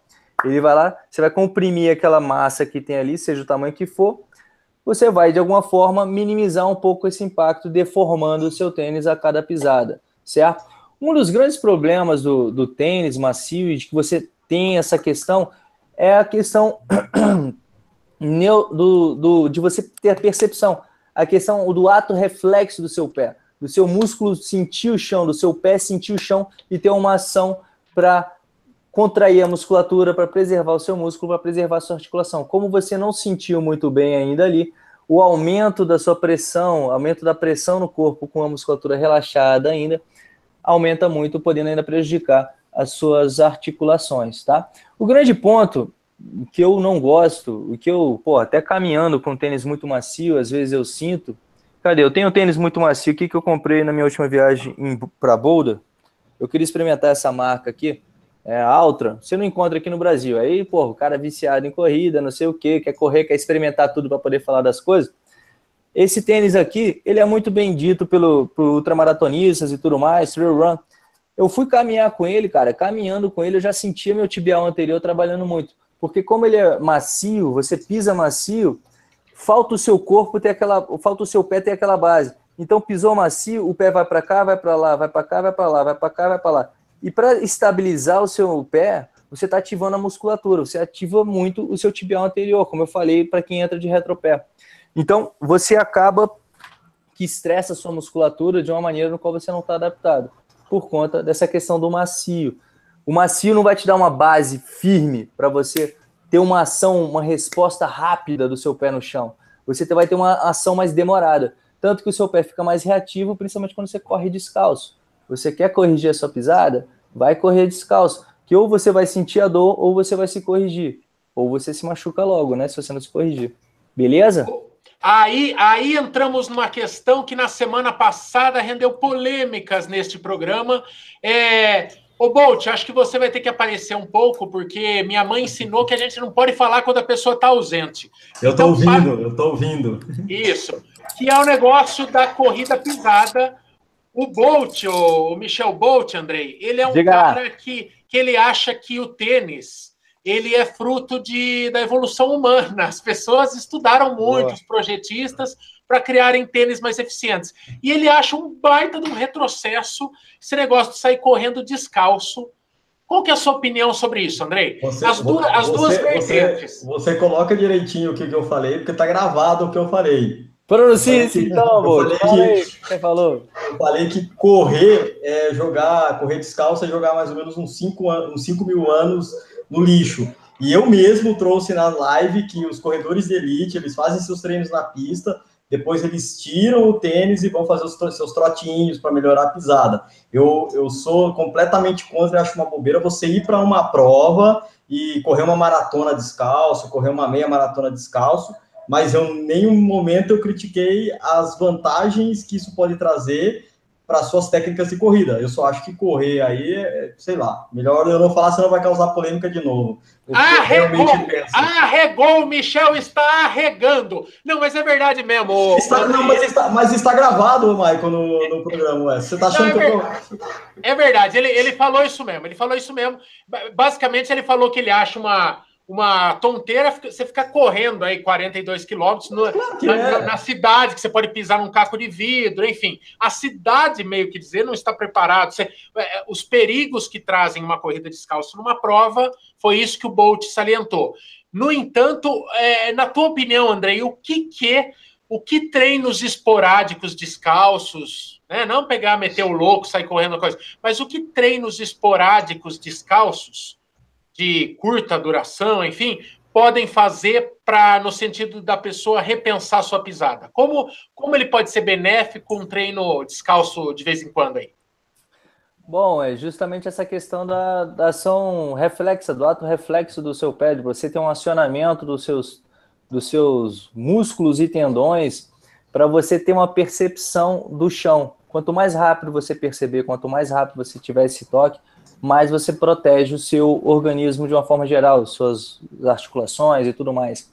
Ele vai lá, você vai comprimir aquela massa que tem ali, seja o tamanho que for, você vai de alguma forma minimizar um pouco esse impacto, deformando o seu tênis a cada pisada, certo? Um dos grandes problemas do, do tênis macio e de que você tem essa questão é a questão do, do, de você ter a percepção, a questão do ato reflexo do seu pé, do seu músculo sentir o chão, do seu pé sentir o chão e ter uma ação para contrair a musculatura, para preservar o seu músculo, para preservar a sua articulação. Como você não sentiu muito bem ainda ali, o aumento da sua pressão, aumento da pressão no corpo com a musculatura relaxada ainda, aumenta muito, podendo ainda prejudicar as suas articulações, tá? O grande ponto que eu não gosto, o que eu, pô, até caminhando com tênis muito macio, às vezes eu sinto. Cadê? Eu tenho tênis muito macio aqui que eu comprei na minha última viagem para Boulder. Eu queria experimentar essa marca aqui, é Altra. Você não encontra aqui no Brasil. Aí, pô, o cara viciado em corrida, não sei o que, quer correr, quer experimentar tudo para poder falar das coisas. Esse tênis aqui, ele é muito bem dito pelo, por ultramaratonistas e tudo mais, trail run. Eu fui caminhar com ele, cara, caminhando com ele, eu já sentia meu tibial anterior trabalhando muito. Porque como ele é macio, você pisa macio, falta o seu corpo ter aquela, falta o seu pé ter aquela base. Então pisou macio, o pé vai para cá, vai para lá, vai para cá, vai para lá, vai para cá, vai para lá. E para estabilizar o seu pé, você está ativando a musculatura, você ativa muito o seu tibial anterior, como eu falei para quem entra de retropé. Então, você acaba que estressa a sua musculatura de uma maneira no qual você não está adaptado por conta dessa questão do macio. O macio não vai te dar uma base firme para você ter uma ação, uma resposta rápida do seu pé no chão. Você vai ter uma ação mais demorada. Tanto que o seu pé fica mais reativo, principalmente quando você corre descalço. Você quer corrigir a sua pisada? Vai correr descalço. Que ou você vai sentir a dor, ou você vai se corrigir. Ou você se machuca logo, né? Se você não se corrigir. Beleza? Aí, aí entramos numa questão que na semana passada rendeu polêmicas neste programa. É, Ô, Bolt, acho que você vai ter que aparecer um pouco, porque minha mãe ensinou que a gente não pode falar quando a pessoa está ausente. Eu estou então, ouvindo, eu estou ouvindo. Isso. Que é o negócio da corrida pisada. O Bolt, o Michel Bolt, Andrei, ele é um Diga. cara que, que ele acha que o tênis ele é fruto de, da evolução humana. As pessoas estudaram muito, Boa. os projetistas, para criarem tênis mais eficientes. E ele acha um baita de um retrocesso esse negócio de sair correndo descalço. Qual que é a sua opinião sobre isso, Andrei? Você, as duas, você, as duas vertentes. Você, você, coloca direitinho o que, que eu falei, porque está gravado o que eu falei. Pronuncie-se então, amor. Eu falei que, você falou. Eu falei que correr, é jogar, correr descalço é jogar mais ou menos uns 5 uns cinco mil anos no lixo. E eu mesmo trouxe na live que os corredores de elite, eles fazem seus treinos na pista, depois eles tiram o tênis e vão fazer os seus trotinhos para melhorar a pisada. Eu, eu sou completamente contra, acho uma bobeira você ir para uma prova e correr uma maratona descalço, correr uma meia maratona descalço, mas eu em nenhum momento eu critiquei as vantagens que isso pode trazer para suas técnicas de corrida. Eu só acho que correr aí, é, sei lá, melhor eu não falar, senão vai causar polêmica de novo. Arregou! Arregou! O Michel está arregando! Não, mas é verdade mesmo. Está, não, mas está, mas está gravado, Michael, no, no programa. Você está achando não, é que eu tô... É verdade, ele, ele falou isso mesmo, ele falou isso mesmo. Basicamente, ele falou que ele acha uma uma tonteira você ficar correndo aí 42 quilômetros claro na, é. na, cidade, que você pode pisar num caco de vidro, enfim. A cidade, meio que dizer, não está preparado. Você, é, os perigos que trazem uma corrida descalço numa prova, foi isso que o Bolt salientou. No entanto, é, na tua opinião, Andrei, o que que o que treinos esporádicos descalços, né? não pegar, meter o louco, sair correndo coisa, mas o que treinos esporádicos descalços de curta duração, enfim, podem fazer para no sentido da pessoa repensar sua pisada? Como, como ele pode ser benéfico um treino descalço de vez em quando aí? Bom, é justamente essa questão da, da ação reflexa, do ato reflexo do seu pé, de você ter um acionamento dos seus, dos seus músculos e tendões para você ter uma percepção do chão. Quanto mais rápido você perceber, quanto mais rápido você tiver esse toque, mais você protege o seu organismo de uma forma geral, suas articulações e tudo mais.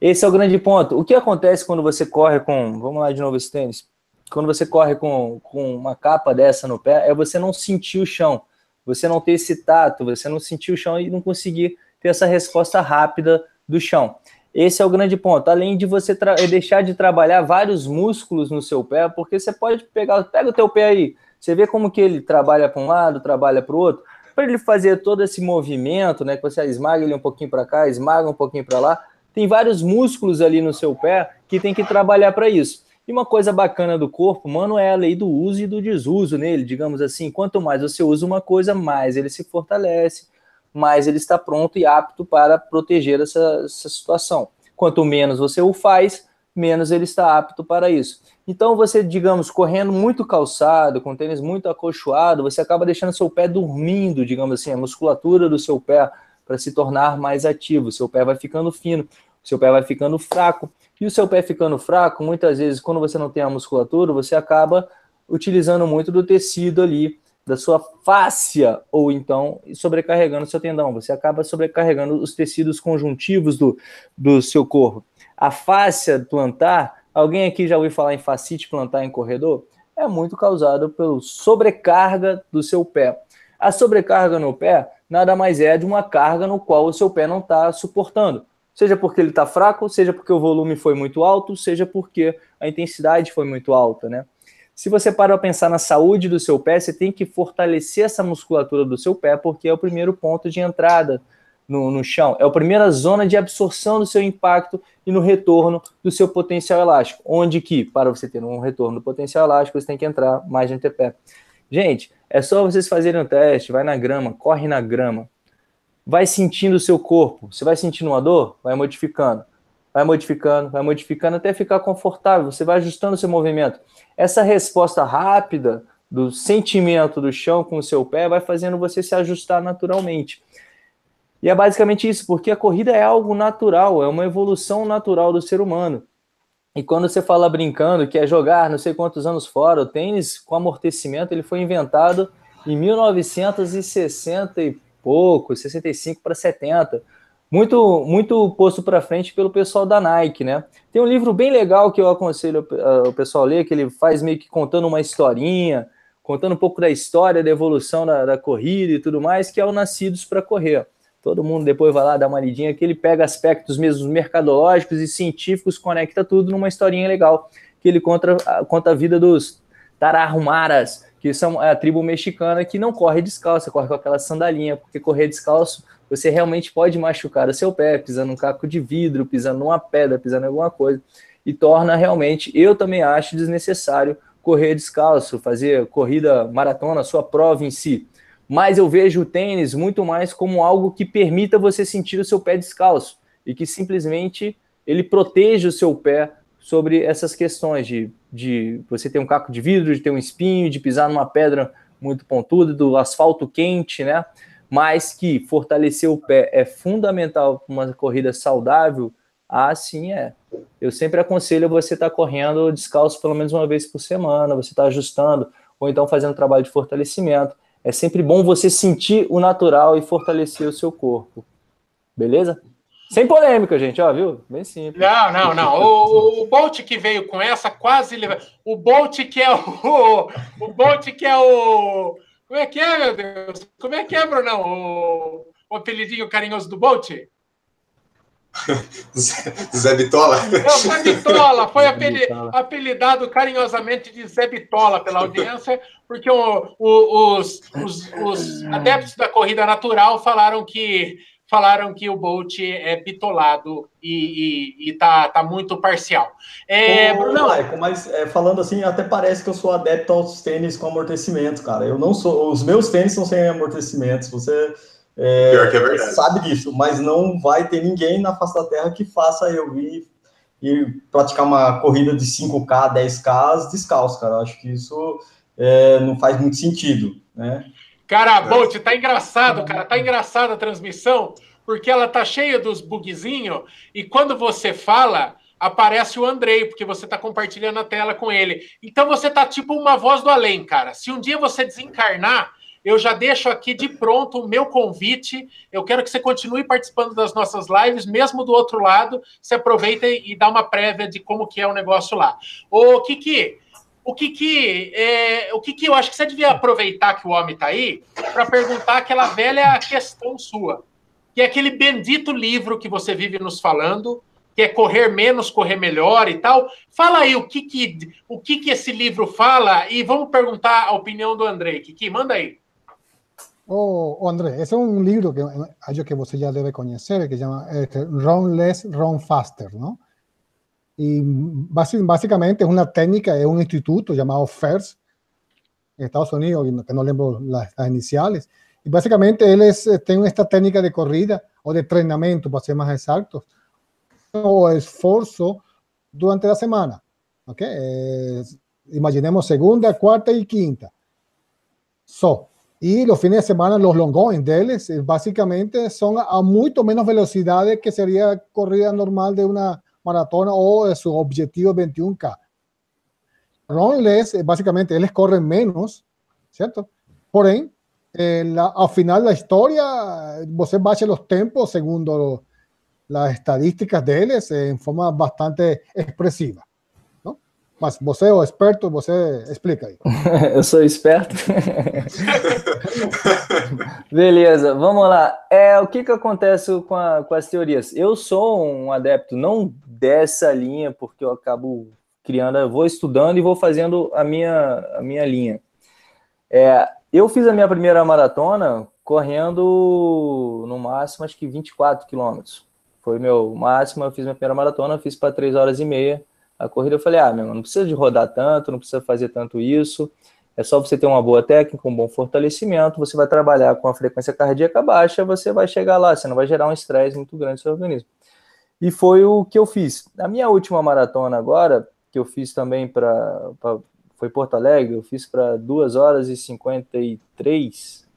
Esse é o grande ponto. O que acontece quando você corre com. Vamos lá de novo esse tênis. Quando você corre com, com uma capa dessa no pé, é você não sentir o chão, você não ter esse tato, você não sentir o chão e não conseguir ter essa resposta rápida do chão. Esse é o grande ponto. Além de você deixar de trabalhar vários músculos no seu pé, porque você pode pegar, pega o teu pé aí, você vê como que ele trabalha para um lado, trabalha para o outro. Para ele fazer todo esse movimento, né, que você esmaga ele um pouquinho para cá, esmaga um pouquinho para lá, tem vários músculos ali no seu pé que tem que trabalhar para isso. E uma coisa bacana do corpo, mano, é a lei do uso e do desuso nele, digamos assim. Quanto mais você usa uma coisa, mais ele se fortalece, mais ele está pronto e apto para proteger essa, essa situação. Quanto menos você o faz, menos ele está apto para isso. Então, você, digamos, correndo muito calçado, com tênis muito acolchoado, você acaba deixando seu pé dormindo, digamos assim, a musculatura do seu pé para se tornar mais ativo. Seu pé vai ficando fino, seu pé vai ficando fraco. E o seu pé ficando fraco, muitas vezes, quando você não tem a musculatura, você acaba utilizando muito do tecido ali, da sua fáscia, ou então sobrecarregando seu tendão. Você acaba sobrecarregando os tecidos conjuntivos do, do seu corpo. A fáscia plantar Alguém aqui já ouviu falar em fascite plantar em corredor? É muito causado pela sobrecarga do seu pé. A sobrecarga no pé nada mais é de uma carga no qual o seu pé não está suportando. Seja porque ele está fraco, seja porque o volume foi muito alto, seja porque a intensidade foi muito alta, né? Se você para para pensar na saúde do seu pé, você tem que fortalecer essa musculatura do seu pé, porque é o primeiro ponto de entrada no, no chão. É a primeira zona de absorção do seu impacto e no retorno do seu potencial elástico. Onde que, para você ter um retorno do potencial elástico, você tem que entrar mais de antepé. Gente, é só vocês fazerem um teste, vai na grama, corre na grama, vai sentindo o seu corpo. Você vai sentindo uma dor? Vai modificando. Vai modificando, vai modificando até ficar confortável. Você vai ajustando o seu movimento. Essa resposta rápida do sentimento do chão com o seu pé vai fazendo você se ajustar naturalmente. E é basicamente isso, porque a corrida é algo natural, é uma evolução natural do ser humano. E quando você fala brincando que é jogar não sei quantos anos fora, o tênis com amortecimento ele foi inventado em 1960 e pouco, 65 para 70. Muito muito posto para frente pelo pessoal da Nike, né? Tem um livro bem legal que eu aconselho o pessoal a ler, que ele faz meio que contando uma historinha, contando um pouco da história da evolução da, da corrida e tudo mais, que é o Nascidos para Correr. Todo mundo depois vai lá dar uma lidinha que ele pega aspectos mesmo mercadológicos e científicos, conecta tudo numa historinha legal, que ele conta, conta a vida dos Tarahumaras, que são a tribo mexicana que não corre descalço, corre com aquela sandalinha, porque correr descalço você realmente pode machucar o seu pé, pisando num caco de vidro, pisando numa pedra, pisando em alguma coisa, e torna realmente, eu também acho desnecessário correr descalço, fazer corrida maratona, sua prova em si mas eu vejo o tênis muito mais como algo que permita você sentir o seu pé descalço e que simplesmente ele proteja o seu pé sobre essas questões de, de você ter um caco de vidro, de ter um espinho, de pisar numa pedra muito pontuda, do asfalto quente, né? Mas que fortalecer o pé é fundamental para uma corrida saudável, assim é. Eu sempre aconselho você estar tá correndo descalço pelo menos uma vez por semana, você está ajustando ou então fazendo trabalho de fortalecimento. É sempre bom você sentir o natural e fortalecer o seu corpo. Beleza? Sem polêmica, gente, ó, viu? Bem simples. Não, não, não. O, o Bolt que veio com essa quase. O Bolt que é o. O Bolt que é o. Como é que é, meu Deus? Como é que é, Brunão? O, o apelidinho carinhoso do Bolt? Zé Bitola? Não, Zé Bitola. Foi apelidado carinhosamente de Zé Bitola pela audiência, porque o, o, os, os, os adeptos da corrida natural falaram que falaram que o Bolt é bitolado e, e, e tá, tá muito parcial. É, Ô, Bruno, Laico, mas é, falando assim, até parece que eu sou adepto aos tênis com amortecimento, cara. Eu não sou. Os meus tênis são sem amortecimentos. Você é, Pior que é verdade. sabe disso, mas não vai ter ninguém na face da Terra que faça eu ir e praticar uma corrida de 5K, 10K descalço, cara. Eu acho que isso é, não faz muito sentido, né? Cara, Bolt, tá engraçado, cara. Tá engraçada a transmissão, porque ela tá cheia dos bugzinhos, e quando você fala, aparece o Andrei, porque você tá compartilhando a tela com ele. Então você tá tipo uma voz do além, cara. Se um dia você desencarnar, eu já deixo aqui de pronto o meu convite. Eu quero que você continue participando das nossas lives, mesmo do outro lado. Você aproveita e dá uma prévia de como que é o negócio lá. Ô, Kiki, o que que, é, o que que eu acho que você devia aproveitar que o homem está aí para perguntar aquela velha questão sua, que é aquele bendito livro que você vive nos falando, que é correr menos, correr melhor e tal. Fala aí o que que, o que, que esse livro fala e vamos perguntar a opinião do André. Kiki, manda aí. Oh, oh, André, esse é um livro que acho que você já deve conhecer, que chama este, Run Less, Run Faster, não? Y básicamente es una técnica, es un instituto llamado FIRST en Estados Unidos, que no lembro las, iniciales. Y básicamente él es, eh, tiene esta técnica de corrida o de entrenamiento, para ser más exactos, o esfuerzo durante la semana. ¿okay? imaginemos segunda, cuarta y quinta. So, y los fines de semana, los long de él, básicamente son a mucho menos velocidades que sería corrida normal de una maratona o su objetivo 21K. Ron Les, eh, básicamente, eles corren menos, certo? Porém, eh, la, ao final da história, você baixa os tempos segundo as estatísticas deles em forma bastante expressiva. Mas você é o experto, você explica aí. Eu sou esperto. Beleza, vamos lá. É, o que, que acontece com, a, com as teorias? Eu sou um adepto não dessa linha, porque eu acabo criando, eu vou estudando e vou fazendo a minha, a minha linha. É, eu fiz a minha primeira maratona correndo no máximo, acho que 24 quilômetros. Foi meu máximo, eu fiz minha primeira maratona, fiz para 3 horas e meia. A corrida eu falei, ah, meu, não precisa de rodar tanto, não precisa fazer tanto isso. É só você ter uma boa técnica, um bom fortalecimento, você vai trabalhar com a frequência cardíaca baixa, você vai chegar lá, você não vai gerar um estresse muito grande no seu organismo. E foi o que eu fiz. A minha última maratona agora, que eu fiz também para. Foi Porto Alegre, eu fiz para 2 horas e 53,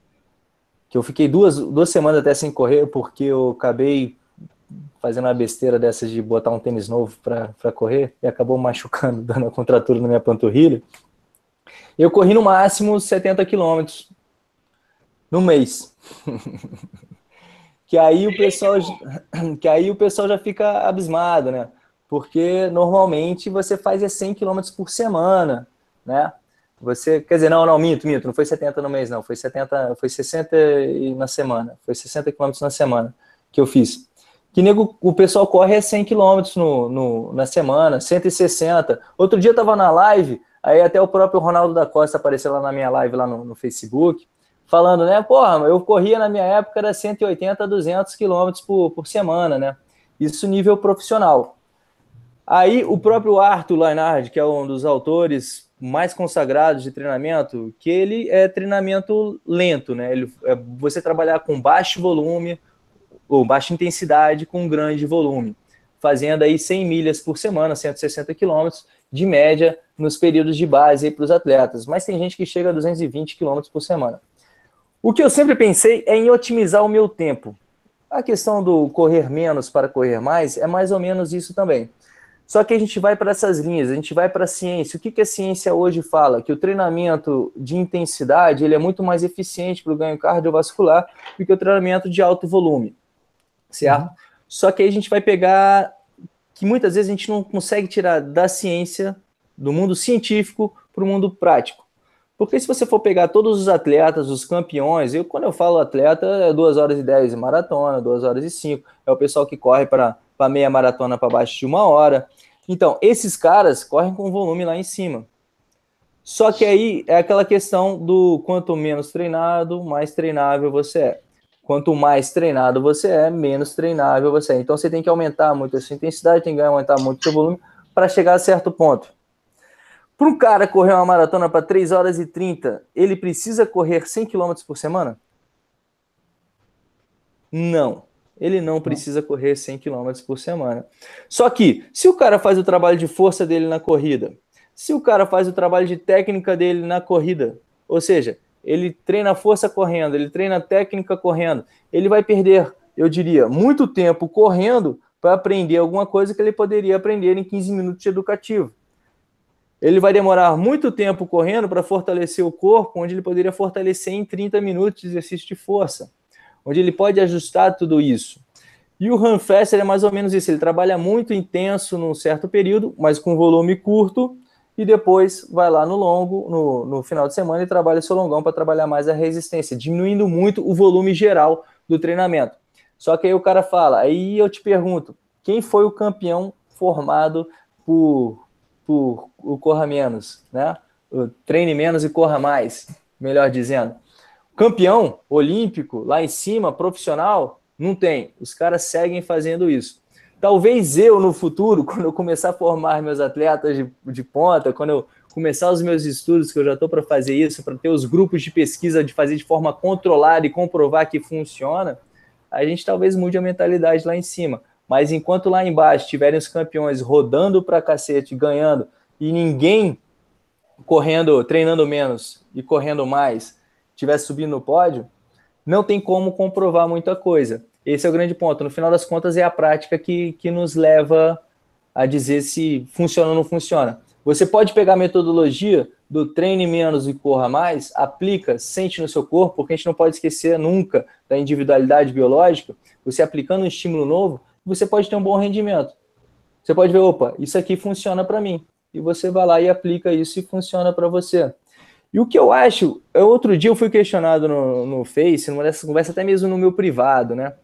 que eu fiquei duas, duas semanas até sem correr, porque eu acabei fazendo uma besteira dessas de botar um tênis novo para correr e acabou machucando, dando a contratura na minha panturrilha. Eu corri no máximo 70 quilômetros no mês. que aí o pessoal que aí o pessoal já fica abismado, né? Porque normalmente você faz 100 km por semana, né? Você, quer dizer, não, não, minto, minto, não foi 70 no mês, não, foi 70, foi 60 na semana, foi 60 km na semana que eu fiz. Que nego, o pessoal corre a 100 km no, no, na semana, 160. Outro dia eu tava na live, aí até o próprio Ronaldo da Costa apareceu lá na minha live lá no, no Facebook, falando, né? Porra, eu corria na minha época era 180 a 200 quilômetros por, por semana, né? Isso nível profissional. Aí o próprio Arthur Leinard, que é um dos autores mais consagrados de treinamento, que ele é treinamento lento, né? Ele, é você trabalhar com baixo volume ou baixa intensidade com grande volume, fazendo aí 100 milhas por semana, 160 quilômetros de média nos períodos de base para os atletas. Mas tem gente que chega a 220 quilômetros por semana. O que eu sempre pensei é em otimizar o meu tempo. A questão do correr menos para correr mais é mais ou menos isso também. Só que a gente vai para essas linhas, a gente vai para a ciência. O que, que a ciência hoje fala? Que o treinamento de intensidade ele é muito mais eficiente para o ganho cardiovascular do que o treinamento de alto volume, certo? Uhum. Só que aí a gente vai pegar que muitas vezes a gente não consegue tirar da ciência, do mundo científico, para o mundo prático. Porque se você for pegar todos os atletas, os campeões, eu quando eu falo atleta, é 2 horas e 10 maratona, 2 horas e 5, é o pessoal que corre para meia maratona para baixo de uma hora, então, esses caras correm com volume lá em cima. Só que aí é aquela questão do quanto menos treinado, mais treinável você é. Quanto mais treinado você é, menos treinável você é. Então você tem que aumentar muito a sua intensidade, tem que aumentar muito o seu volume para chegar a certo ponto. Para um cara correr uma maratona para 3 horas e 30, ele precisa correr 100 km por semana? Não ele não precisa correr 100 km por semana. Só que, se o cara faz o trabalho de força dele na corrida, se o cara faz o trabalho de técnica dele na corrida, ou seja, ele treina força correndo, ele treina técnica correndo, ele vai perder, eu diria, muito tempo correndo para aprender alguma coisa que ele poderia aprender em 15 minutos de educativo. Ele vai demorar muito tempo correndo para fortalecer o corpo, onde ele poderia fortalecer em 30 minutos de exercício de força onde ele pode ajustar tudo isso. E o Runfester é mais ou menos isso, ele trabalha muito intenso num certo período, mas com volume curto, e depois vai lá no longo, no, no final de semana, e trabalha seu longão para trabalhar mais a resistência, diminuindo muito o volume geral do treinamento. Só que aí o cara fala, aí eu te pergunto, quem foi o campeão formado por, por o Corra Menos, né? O treine menos e corra mais, melhor dizendo campeão olímpico lá em cima, profissional, não tem. Os caras seguem fazendo isso. Talvez eu, no futuro, quando eu começar a formar meus atletas de, de ponta, quando eu começar os meus estudos, que eu já estou para fazer isso, para ter os grupos de pesquisa de fazer de forma controlada e comprovar que funciona, a gente talvez mude a mentalidade lá em cima. Mas enquanto lá embaixo tiverem os campeões rodando para cacete, ganhando, e ninguém correndo, treinando menos e correndo mais, estivesse subindo no pódio, não tem como comprovar muita coisa. Esse é o grande ponto. No final das contas, é a prática que, que nos leva a dizer se funciona ou não funciona. Você pode pegar a metodologia do treine menos e corra mais, aplica, sente no seu corpo, porque a gente não pode esquecer nunca da individualidade biológica. Você aplicando um estímulo novo, você pode ter um bom rendimento. Você pode ver, opa, isso aqui funciona para mim. E você vai lá e aplica isso e funciona para você. E o que eu acho, é, outro dia eu fui questionado no, no Face, numa dessas conversas, até mesmo no meu privado, né?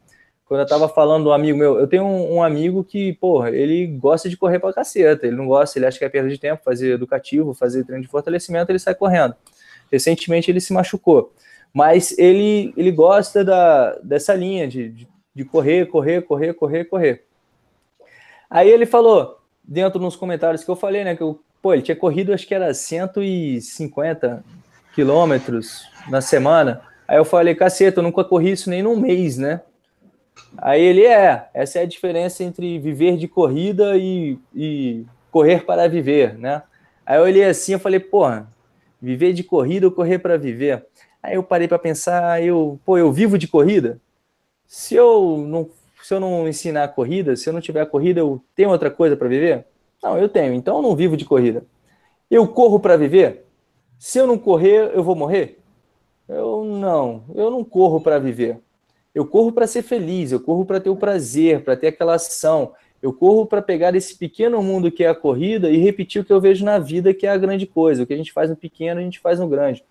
Quando eu tava falando um amigo meu, eu tenho um, um, amigo que, porra, ele gosta de correr pra caceta, ele não gosta, ele acha que é perda de tempo, fazer educativo, fazer treino de fortalecimento, ele sai correndo. Recentemente ele se machucou, mas ele, ele gosta da, dessa linha de, de, de correr, correr, correr, correr, correr. Aí ele falou, dentro nos comentários que eu falei, né, que eu Pô, ele tinha corrido, acho que era 150 quilômetros na semana. Aí eu falei, caceta, eu nunca corri isso nem num mês, né? Aí ele é, essa é a diferença entre viver de corrida e, e correr para viver, né? Aí eu olhei assim, eu falei, porra, viver de corrida ou correr para viver? Aí eu parei para pensar, eu, pô, eu vivo de corrida? Se eu não, se eu não ensinar a corrida, se eu não tiver a corrida, eu tenho outra coisa para viver? Não, eu tenho, então eu não vivo de corrida. Eu corro para viver? Se eu não correr, eu vou morrer? Eu não, eu não corro para viver. Eu corro para ser feliz, eu corro para ter o prazer, para ter aquela ação. Eu corro para pegar esse pequeno mundo que é a corrida e repetir o que eu vejo na vida, que é a grande coisa. O que a gente faz no pequeno, a gente faz no grande.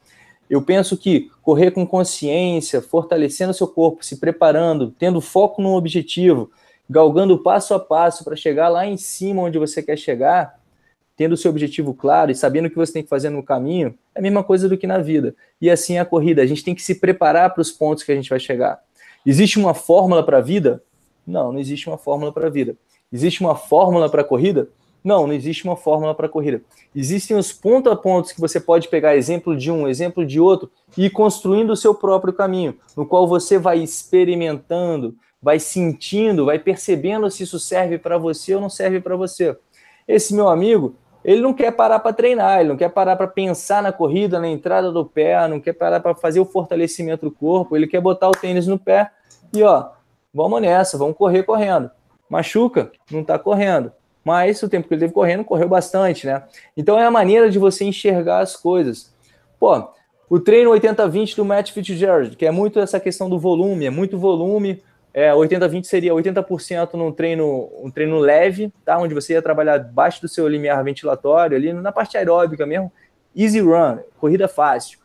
Eu penso que correr com consciência, fortalecendo seu corpo, se preparando, tendo foco no objetivo, galgando passo a passo para chegar lá em cima onde você quer chegar, tendo o seu objetivo claro e sabendo o que você tem que fazer no caminho, é a mesma coisa do que na vida. E assim é a corrida, a gente tem que se preparar para os pontos que a gente vai chegar. Existe uma fórmula para a vida? Não, não existe uma fórmula para a vida. Existe uma fórmula para a corrida? Não, não existe uma fórmula para a corrida. Existem os ponto a pontos que você pode pegar exemplo de um, exemplo de outro e ir construindo o seu próprio caminho, no qual você vai experimentando, vai sentindo, vai percebendo se isso serve para você ou não serve para você. Esse meu amigo, ele não quer parar para treinar, ele não quer parar para pensar na corrida, na entrada do pé, não quer parar para fazer o fortalecimento do corpo, ele quer botar o tênis no pé e ó, vamos nessa, vamos correr correndo. Machuca, não está correndo. Mas o tempo que ele teve correndo, correu bastante, né? Então é a maneira de você enxergar as coisas. Pô, o treino 80-20 do Matt Fitzgerald, que é muito essa questão do volume, é muito volume. É, 80-20 seria 80% num treino, um treino leve, tá? Onde você ia trabalhar abaixo do seu limiar ventilatório, ali na parte aeróbica mesmo. Easy run, corrida fácil.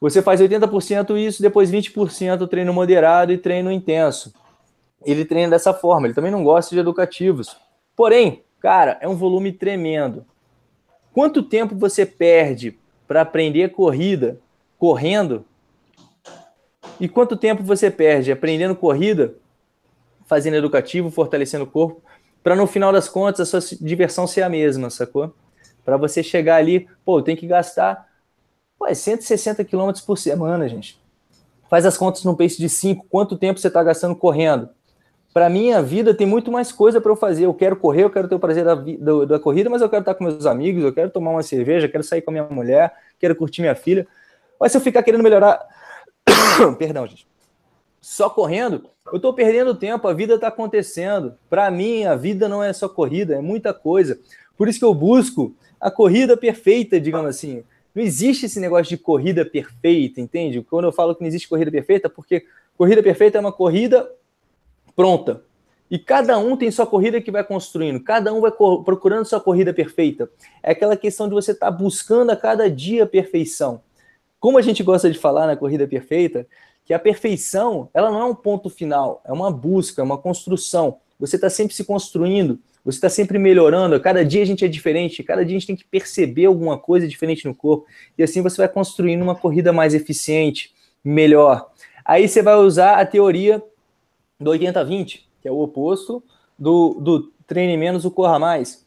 Você faz 80% isso, depois 20% treino moderado e treino intenso. Ele treina dessa forma, ele também não gosta de educativos. Porém, cara, é um volume tremendo. Quanto tempo você perde para aprender corrida correndo? E quanto tempo você perde aprendendo corrida, fazendo educativo, fortalecendo o corpo, para no final das contas a sua diversão ser a mesma, sacou? Para você chegar ali, pô, tem que gastar pô, 160 é km por semana, gente. Faz as contas no pace de 5, quanto tempo você está gastando correndo? para minha vida tem muito mais coisa para eu fazer. Eu quero correr, eu quero ter o prazer da, da, da, corrida, mas eu quero estar com meus amigos, eu quero tomar uma cerveja, quero sair com a minha mulher, quero curtir minha filha. Mas se eu ficar querendo melhorar. Perdão, gente. Só correndo, eu estou perdendo tempo, a vida está acontecendo. Para mim, a vida não é só corrida, é muita coisa. Por isso que eu busco a corrida perfeita, digamos assim. Não existe esse negócio de corrida perfeita, entende? Quando eu falo que não existe corrida perfeita, porque corrida perfeita é uma corrida pronta. E cada um tem sua corrida que vai construindo, cada um vai procurando sua corrida perfeita. É aquela questão de você estar tá buscando a cada dia a perfeição. Como a gente gosta de falar na corrida perfeita, que a perfeição ela não é um ponto final, é uma busca, é uma construção. Você está sempre se construindo, você está sempre melhorando. Cada dia a gente é diferente, cada dia a gente tem que perceber alguma coisa diferente no corpo. E assim você vai construindo uma corrida mais eficiente, melhor. Aí você vai usar a teoria do 80-20, que é o oposto do, do treine menos, o corra mais.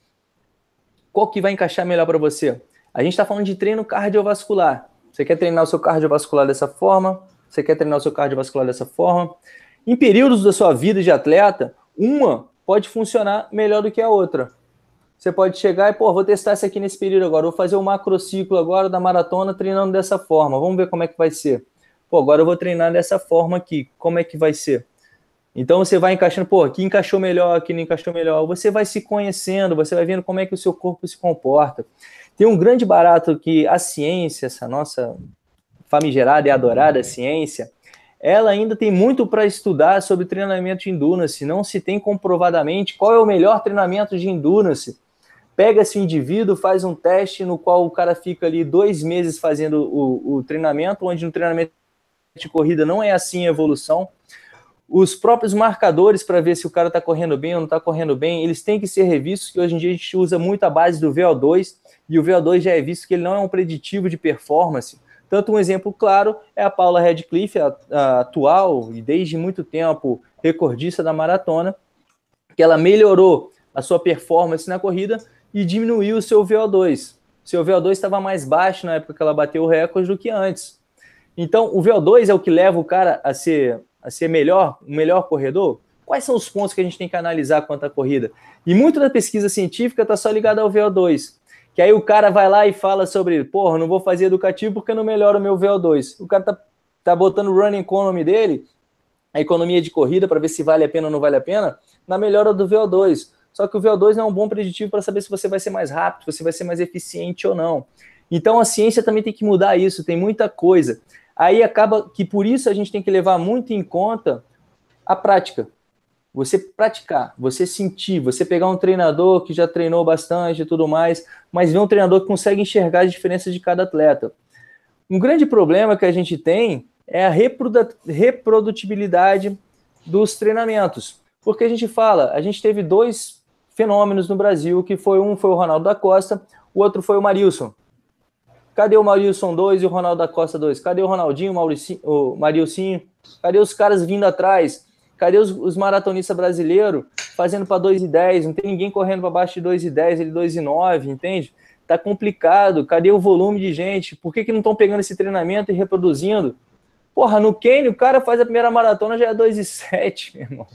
Qual que vai encaixar melhor para você? A gente está falando de treino cardiovascular. Você quer treinar o seu cardiovascular dessa forma? Você quer treinar o seu cardiovascular dessa forma? Em períodos da sua vida de atleta, uma pode funcionar melhor do que a outra. Você pode chegar e, pô, vou testar isso aqui nesse período agora, vou fazer o um macrociclo agora da maratona treinando dessa forma, vamos ver como é que vai ser. Pô, agora eu vou treinar dessa forma aqui, como é que vai ser? Então você vai encaixando, pô, aqui encaixou melhor, aqui não encaixou melhor. Você vai se conhecendo, você vai vendo como é que o seu corpo se comporta. Tem um grande barato que a ciência, essa nossa famigerada e adorada ciência, ela ainda tem muito para estudar sobre treinamento de endurance. Não se tem comprovadamente qual é o melhor treinamento de endurance. Pega esse indivíduo, faz um teste no qual o cara fica ali dois meses fazendo o, o treinamento, onde no treinamento de corrida não é assim a evolução os próprios marcadores para ver se o cara está correndo bem ou não está correndo bem, eles têm que ser revistos, que hoje em dia a gente usa muito a base do VO2, e o VO2 já é visto que ele não é um preditivo de performance. Tanto um exemplo claro é a Paula Radcliffe, a, a atual e desde muito tempo recordista da maratona, que ela melhorou a sua performance na corrida e diminuiu o seu VO2. Seu VO2 estava mais baixo na época que ela bateu o recorde do que antes. Então, o VO2 é o que leva o cara a ser a ser melhor, um melhor corredor? Quais são os pontos que a gente tem que analisar quanto à corrida? E muito da pesquisa científica está só ligada ao VO2. Que aí o cara vai lá e fala sobre, porra, não vou fazer educativo porque não melhora o meu VO2. O cara tá, tá botando o running economy dele, a economia de corrida, para ver se vale a pena ou não vale a pena, na melhora do VO2. Só que o VO2 não é um bom preditivo para saber se você vai ser mais rápido, se você vai ser mais eficiente ou não. Então a ciência também tem que mudar isso, tem muita coisa. Aí acaba que por isso a gente tem que levar muito em conta a prática. Você praticar, você sentir, você pegar um treinador que já treinou bastante e tudo mais, mas ver um treinador que consegue enxergar as diferenças de cada atleta. Um grande problema que a gente tem é a reprodutibilidade dos treinamentos. Porque a gente fala, a gente teve dois fenômenos no Brasil, que foi um foi o Ronaldo da Costa, o outro foi o Marilson. Cadê o Marilson 2 e o Ronaldo da Costa 2? Cadê o Ronaldinho, o, Mauricinho, Marilcinho? Cadê os caras vindo atrás? Cadê os, os maratonistas brasileiros fazendo para 2 e 10? Não tem ninguém correndo para baixo de 2 e 10, ele 2 e 9, entende? Tá complicado. Cadê o volume de gente? Por que, que não estão pegando esse treinamento e reproduzindo? Porra, no Kenny, o cara faz a primeira maratona já é 2 e 7, meu irmão.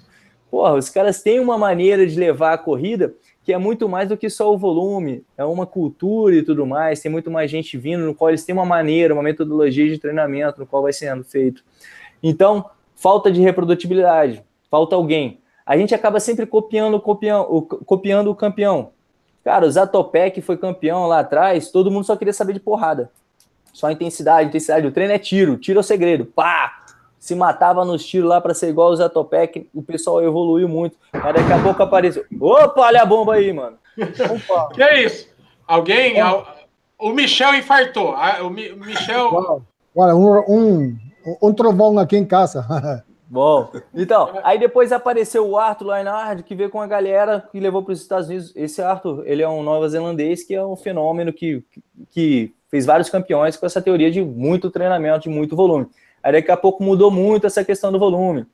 Porra, os caras têm uma maneira de levar a corrida que é muito mais do que só o volume, é uma cultura e tudo mais, tem muito mais gente vindo, no qual eles têm uma maneira, uma metodologia de treinamento no qual vai sendo feito. Então, falta de reprodutibilidade, falta alguém. a gente acaba sempre copiando, copiando, copiando o campeão. Cara, o Zatopek foi campeão lá atrás, todo mundo só queria saber de porrada. Só intensidade, intensidade. O treino é tiro, tiro é o segredo. Pá! Se matava nos tiros lá para ser igual o Zatopek, o pessoal evoluiu muito. Mas daqui a pouco apareceu. Opa, olha a bomba aí, mano. Opa. Que é isso? Alguém. O Michel infartou. O Michel. Olha, um, um, um trovão aqui em casa. Bom, então, aí depois apareceu o Arthur Leinard, que veio com a galera que levou para os Estados Unidos. Esse Arthur, ele é um nova-zelandês que é um fenômeno que, que fez vários campeões com essa teoria de muito treinamento, de muito volume. Aí daqui a pouco mudou muito essa questão do volume.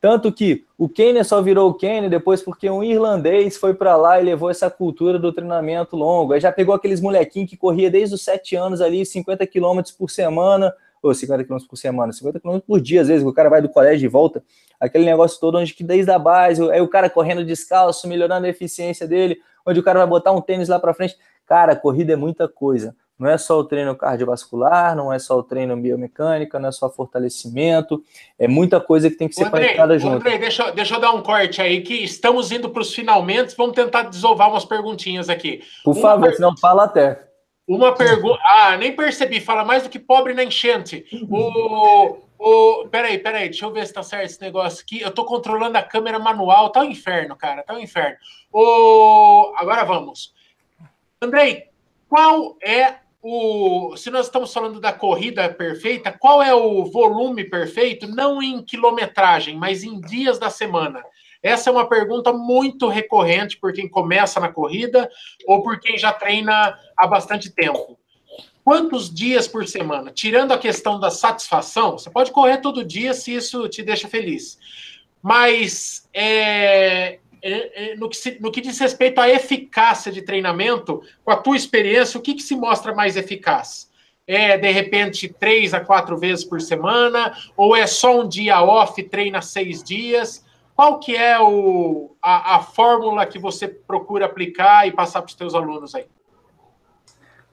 Tanto que o Kenner só virou o Kenner depois porque um irlandês foi para lá e levou essa cultura do treinamento longo. Aí já pegou aqueles molequinhos que corria desde os 7 anos ali, 50 quilômetros por semana, ou 50 km por semana, 50 km por dia, às vezes, o cara vai do colégio e volta, aquele negócio todo onde que desde a base, aí o cara correndo descalço, melhorando a eficiência dele, onde o cara vai botar um tênis lá para frente. Cara, corrida é muita coisa. Não é só o treino cardiovascular, não é só o treino biomecânica, não é só fortalecimento, é muita coisa que tem que ser Andrei, conectada junto. Andrei, deixa, deixa eu dar um corte aí, que estamos indo para os finalmente, vamos tentar desovar umas perguntinhas aqui. Por Uma favor, per... senão fala até. Uma pergunta. Ah, nem percebi. Fala mais do que pobre na enchente. O. o... Peraí, peraí, deixa eu ver se tá certo esse negócio aqui. Eu tô controlando a câmera manual. Tá um inferno, cara. Tá um inferno. O... Agora vamos. Andrei, qual é o. Se nós estamos falando da corrida perfeita, qual é o volume perfeito? Não em quilometragem, mas em dias da semana. Essa é uma pergunta muito recorrente por quem começa na corrida ou por quem já treina há bastante tempo. Quantos dias por semana? Tirando a questão da satisfação, você pode correr todo dia se isso te deixa feliz. Mas é, é, é, no, que se, no, que diz respeito à eficácia de treinamento, com a tua experiência, o que, que se mostra mais eficaz? É, de repente, três a quatro vezes por semana? Ou é só um dia off, treina seis dias? Qual que é o, a, a fórmula que você procura aplicar e passar para os seus alunos aí?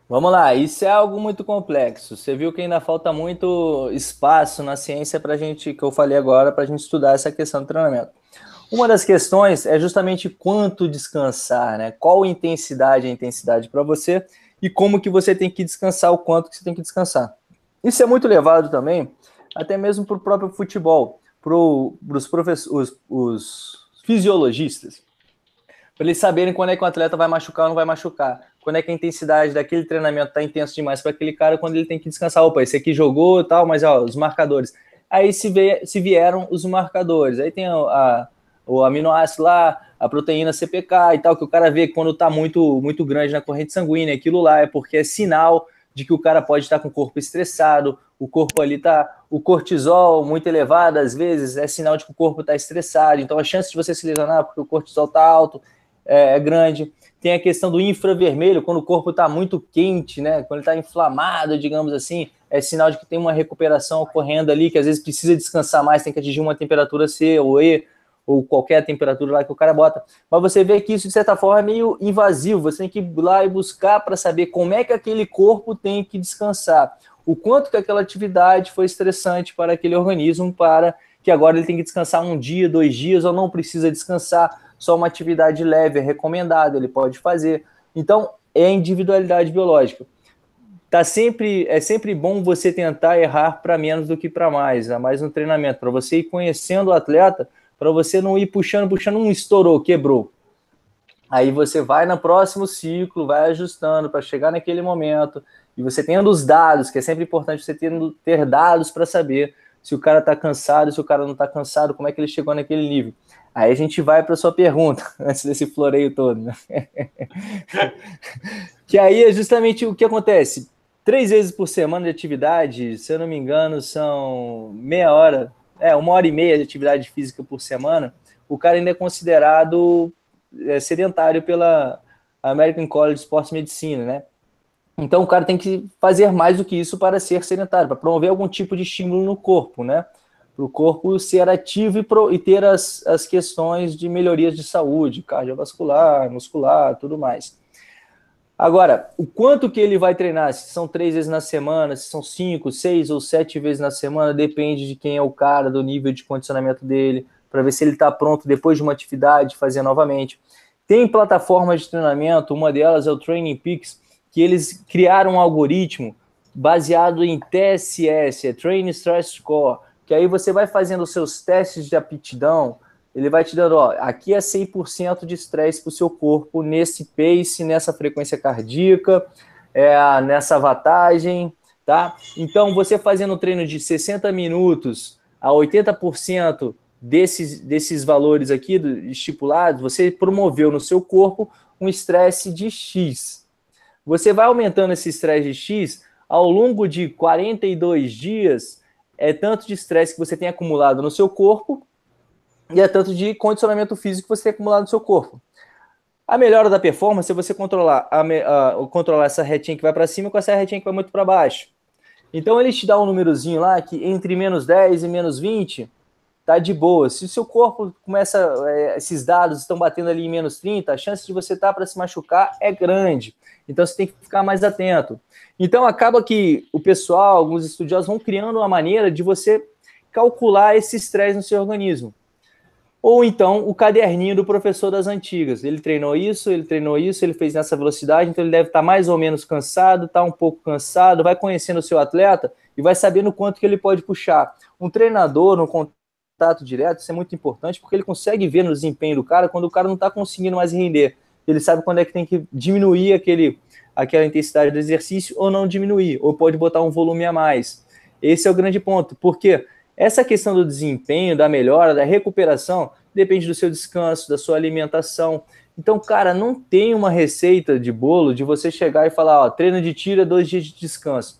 Vamos lá, isso é algo muito complexo. Você viu que ainda falta muito espaço na ciência para a gente, que eu falei agora, para a gente estudar essa questão do treinamento. Uma das questões é justamente quanto descansar, né? Qual intensidade é a intensidade para você e como que você tem que descansar, o quanto que você tem que descansar. Isso é muito levado também, até mesmo para o próprio futebol para os professores, os fisiologistas, para eles saberem quando é que o atleta vai machucar ou não vai machucar, quando é que a intensidade daquele treinamento está intenso demais para aquele cara, quando ele tem que descansar. Opa, esse aqui jogou e tal, mas ó, os marcadores. Aí se, se vieram os marcadores, aí tem a, a, o aminoácido lá, a proteína CPK e tal, que o cara vê quando está muito, muito grande na corrente sanguínea, aquilo lá é porque é sinal de que o cara pode estar com o corpo estressado, o corpo ali tá, o cortisol muito elevado, às vezes é sinal de que o corpo está estressado, então a chance de você se lesionar porque o cortisol está alto é, é, grande. Tem a questão do infravermelho, quando o corpo está muito quente, né? Quando está inflamado, digamos assim, é sinal de que tem uma recuperação ocorrendo ali, que às vezes precisa descansar mais, tem que atingir uma temperatura C ou E, ou qualquer temperatura lá que o cara bota. Mas você vê que isso, de certa forma, é meio invasivo. Você tem que ir lá e buscar para saber como é que aquele corpo tem que descansar. O quanto que aquela atividade foi estressante para aquele organismo, para que agora ele tem que descansar um dia, dois dias, ou não precisa descansar. Só uma atividade leve é recomendada, ele pode fazer. Então, é individualidade biológica. Tá sempre, é sempre bom você tentar errar para menos do que para mais, a mais no treinamento, para você ir conhecendo o atleta para você não ir puxando, puxando, um estourou, quebrou. Aí você vai no próximo ciclo, vai ajustando para chegar naquele momento, e você tendo os dados, que é sempre importante você tendo, ter dados para saber se o cara está cansado, se o cara não está cansado, como é que ele chegou naquele nível. Aí a gente vai para sua pergunta, antes desse floreio todo. Né? que aí é justamente o que acontece. Três vezes por semana de atividade, se eu não me engano, são meia hora é, uma hora e meia de atividade física por semana, o cara ainda é considerado é, sedentário pela American College of Sports Medicine, né? Então o cara tem que fazer mais do que isso para ser sedentário, para promover algum tipo de estímulo no corpo, né? Para o corpo ser ativo e, pro, e ter as, as questões de melhorias de saúde, cardiovascular, muscular, tudo mais. Agora, o quanto que ele vai treinar, se são três vezes na semana, se são cinco, seis ou sete vezes na semana, depende de quem é o cara, do nível de condicionamento dele. para ver se ele está pronto depois de uma atividade, fazer novamente. Tem plataformas de treinamento, uma delas é o Training Peaks, que eles criaram um algoritmo baseado em TSS, é Training Stress Score, que aí você vai fazendo os seus testes de aptidão, ele vai te dando, ó, aqui é 100% de estresse para o seu corpo, nesse pace, nessa frequência cardíaca, é, nessa vantagem, tá? Então, você fazendo um treino de 60 minutos a 80% desses, desses valores aqui estipulados, você promoveu no seu corpo um estresse de X. Você vai aumentando esse estresse de X ao longo de 42 dias, é tanto de estresse que você tem acumulado no seu corpo e é tanto de condicionamento físico que você tem acumulado no seu corpo. A melhora da performance é você controlar, a, a, controlar essa retinha que vai para cima com essa retinha que vai muito para baixo. Então ele te dá um númerozinho lá que entre menos 10 e menos 20 tá de boa. Se o seu corpo começa, é, esses dados estão batendo ali em menos 30, a chance de você estar tá para se machucar é grande. Então você tem que ficar mais atento. Então acaba que o pessoal, alguns estudiosos vão criando uma maneira de você calcular esse estresse no seu organismo. Ou então o caderninho do professor das antigas. Ele treinou isso, ele treinou isso, ele fez nessa velocidade, então ele deve estar mais ou menos cansado, está um pouco cansado, vai conhecendo o seu atleta e vai sabendo quanto que ele pode puxar. Um treinador, no contato direto, isso é muito importante, porque ele consegue ver no desempenho do cara quando o cara não está conseguindo mais render. Ele sabe quando é que tem que diminuir aquele, aquela intensidade do exercício ou não diminuir, ou pode botar um volume a mais. Esse é o grande ponto, porque essa questão do desempenho, da melhora, da recuperação, depende do seu descanso, da sua alimentação. Então, cara, não tem uma receita de bolo de você chegar e falar, ó, treino de tiro é dois dias de descanso.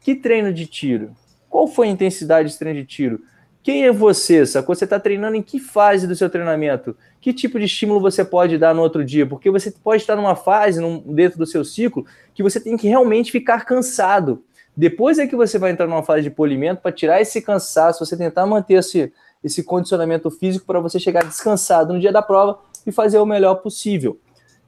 Que treino de tiro? Qual foi a intensidade de treino de tiro? Quem é você? Sacou? Você está treinando em que fase do seu treinamento? Que tipo de estímulo você pode dar no outro dia? Porque você pode estar numa fase, num, dentro do seu ciclo, que você tem que realmente ficar cansado. Depois é que você vai entrar numa fase de polimento para tirar esse cansaço, você tentar manter esse, esse condicionamento físico para você chegar descansado no dia da prova e fazer o melhor possível.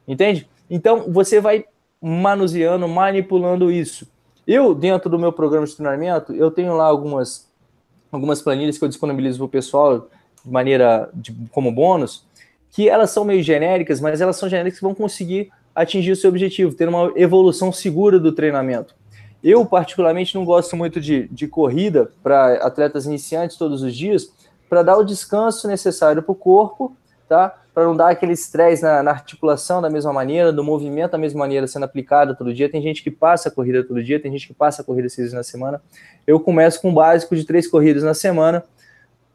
Entende? Então você vai manuseando, manipulando isso. Eu, dentro do meu programa de treinamento, eu tenho lá algumas, algumas planilhas que eu disponibilizo para o pessoal de maneira de, como bônus, que elas são meio genéricas, mas elas são genéricas que vão conseguir atingir o seu objetivo, ter uma evolução segura do treinamento. Eu, particularmente, não gosto muito de, de corrida para atletas iniciantes todos os dias, para dar o descanso necessário para o corpo, tá? Para não dar aquele estresse na, na, articulação da mesma maneira, do movimento da mesma maneira sendo aplicado todo dia. Tem gente que passa a corrida todo dia, tem gente que passa a corrida seis vezes na semana. Eu começo com um básico de três corridas na semana,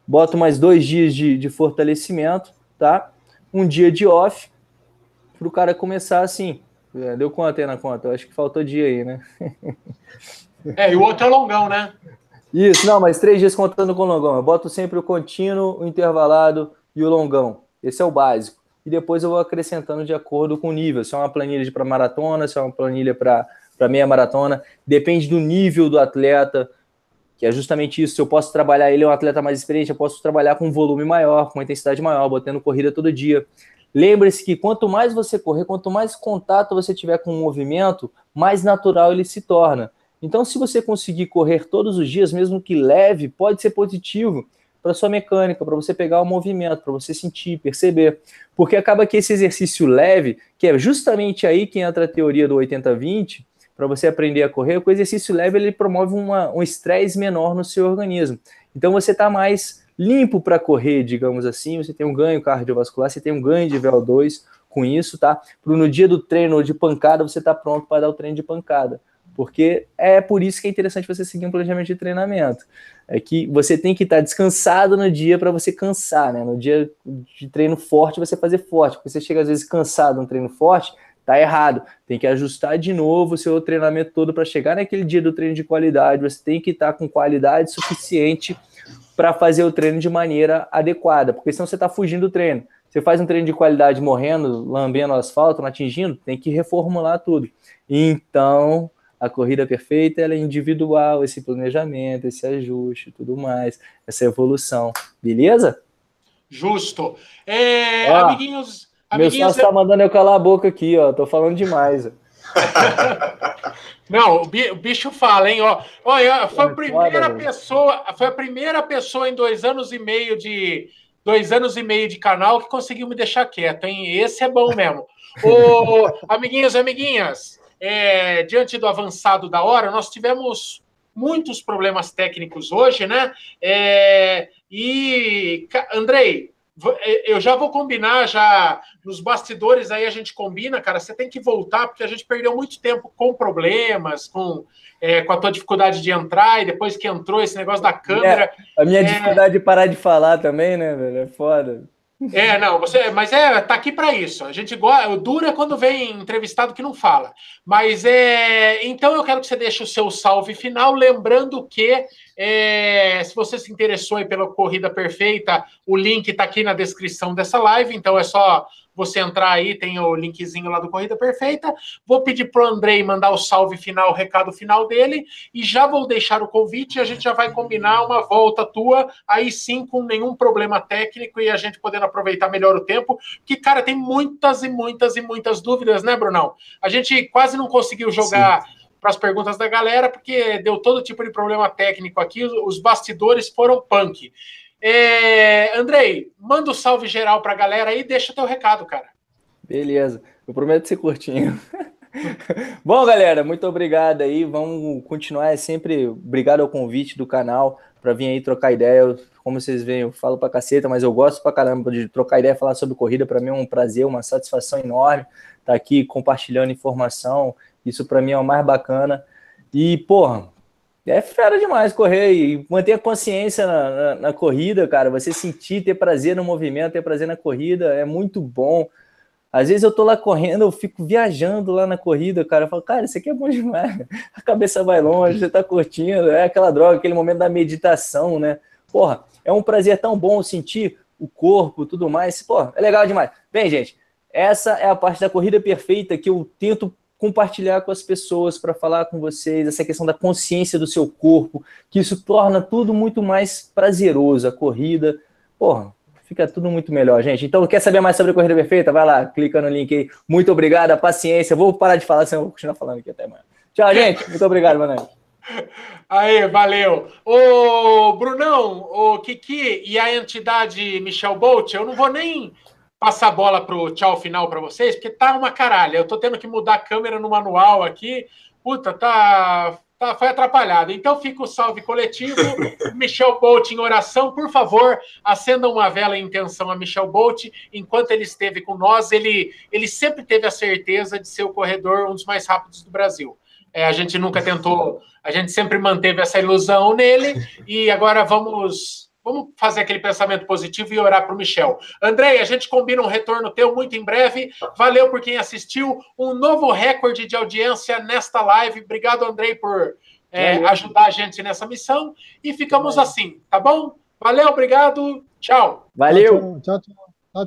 boto mais dois dias de, de fortalecimento, tá? Um dia de off, para o cara começar assim, deu quanto aí na conta? Eu acho que faltou dia aí, né? É, e o outro é longão, né? Isso, não, mas três dias contando com o longão. Eu boto sempre o contínuo, o intervalado e o longão. Esse é o básico. E depois eu vou acrescentando de acordo com o nível. Se é uma planilha para maratona, se é uma planilha para meia maratona. Depende do nível do atleta, que é justamente isso. Se eu posso trabalhar, ele é um atleta mais experiente, eu posso trabalhar com um volume maior, com uma intensidade maior, botando corrida todo dia. Lembre-se que quanto mais você correr, quanto mais contato você tiver com o movimento, mais natural ele se torna. Então, se você conseguir correr todos os dias, mesmo que leve, pode ser positivo para sua mecânica, para você pegar o movimento, para você sentir, perceber. Porque acaba que esse exercício leve, que é justamente aí que entra a teoria do 80-20, para você aprender a correr, o exercício leve ele promove uma, um estresse menor no seu organismo. Então você está mais limpo para correr, digamos assim, você tem um ganho cardiovascular, você tem um ganho de VO2 com isso, tá? Para no dia do treino de pancada você tá pronto para dar o treino de pancada. Porque é por isso que é interessante você seguir um planejamento de treinamento. É que você tem que estar tá descansado no dia para você cansar, né? No dia de treino forte, você fazer forte. Porque você chega às vezes cansado no treino forte, tá errado. Tem que ajustar de novo o seu treinamento todo para chegar naquele dia do treino de qualidade. Você tem que estar tá com qualidade suficiente para fazer o treino de maneira adequada, porque senão você está fugindo do treino. Você faz um treino de qualidade morrendo, lambendo o asfalto, não atingindo, tem que reformular tudo. Então, a corrida perfeita é individual, esse planejamento, esse ajuste, tudo mais, essa evolução, beleza? Justo. É, ó, amiguinhos, meu sócio está mandando eu calar a boca aqui, ó. Tô falando demais. Não, o bicho fala, hein? Ó, olha, foi a primeira pessoa, foi a primeira pessoa em dois anos e meio de, dois anos e meio de canal que conseguiu me deixar quieto, hein? Esse é bom mesmo. Ô, amiguinhos e amiguinhas, é, diante do avançado da hora, nós tivemos muitos problemas técnicos hoje, né? É, e, Andrei, é, eu já vou combinar, já nos bastidores aí a gente combina, cara. Você tem que voltar, porque a gente perdeu muito tempo com problemas, com, é, com a tua dificuldade de entrar, e depois que entrou esse negócio da câmera. É, a minha é... dificuldade de parar de falar também, né, velho? É foda. É, não, você, mas é, tá aqui para isso. A gente gosta, dura quando vem entrevistado que não fala. Mas é, então eu quero que você deixe o seu salve final, lembrando que é, se você se interessou pela corrida perfeita, o link está aqui na descrição dessa live, então é só você entrar aí, tem o linkzinho lá do Corrida Perfeita. Vou pedir para o Andrei mandar o salve final, o recado final dele, e já vou deixar o convite e a gente já vai combinar uma volta tua, aí sim, com nenhum problema técnico e a gente podendo aproveitar melhor o tempo, que, cara, tem muitas e muitas e muitas dúvidas, né, Brunão? A gente quase não conseguiu jogar. Para as perguntas da galera, porque deu todo tipo de problema técnico aqui, os bastidores foram punk. É, Andrei, manda um salve geral para a galera aí, deixa teu recado, cara. Beleza, eu prometo ser curtinho. Bom, galera, muito obrigado aí. Vamos continuar. É sempre obrigado ao convite do canal para vir aí trocar ideia. Como vocês veem, eu falo pra caceta, mas eu gosto pra caramba de trocar ideia, falar sobre corrida. Para mim é um prazer, uma satisfação enorme estar tá aqui compartilhando informação. Isso para mim é o mais bacana. E, porra, é fera demais correr e manter a consciência na, na, na, corrida, cara. Você sentir, ter prazer no movimento, ter prazer na corrida é muito bom. Às vezes eu tô lá correndo, eu fico viajando lá na corrida, cara. Eu falo, cara, isso aqui é bom demais. A cabeça vai longe, você tá curtindo. É aquela droga, aquele momento da meditação, né? Porra, é um prazer tão bom sentir o corpo, tudo mais. Porra, é legal demais. Bem, gente, essa é a parte da corrida perfeita que eu tento compartilhar com as pessoas, para falar com vocês, essa questão da consciência do seu corpo, que isso torna tudo muito mais prazeroso, a corrida. Porra, fica tudo muito melhor, gente. Então, quer saber mais sobre a Corrida Perfeita? Vai lá, clica no link aí. Muito obrigado, a paciência. Vou parar de falar, senão eu vou continuar falando aqui até amanhã. Tchau, gente. Muito obrigado, Manoel. Aí, valeu. Ô, Brunão, o Kiki e a entidade Michel Bolt, eu não vou nem passar a bola para o tchau final para vocês, porque tá uma caralha. Eu tô tendo que mudar a câmera no manual aqui. Puta, tá, tá foi atrapalhado. Então fica o salve coletivo. Michel Bolt em oração, por favor, acenda uma vela em intenção a Michel Bolt. Enquanto ele esteve com nós, ele, ele sempre teve a certeza de ser o corredor um dos mais rápidos do Brasil. É, a gente nunca tentou, a gente sempre manteve essa ilusão nele. E agora vamos Vamos fazer aquele pensamento positivo e orar para o Michel. Andrei, a gente combina um retorno teu muito em breve. Valeu por quem assistiu. Um novo recorde de audiência nesta live. Obrigado, Andrei, por é, ajudar a gente nessa missão. E ficamos assim, tá bom? Valeu, obrigado. Tchau. Valeu. Tchau, tchau. tchau, tchau.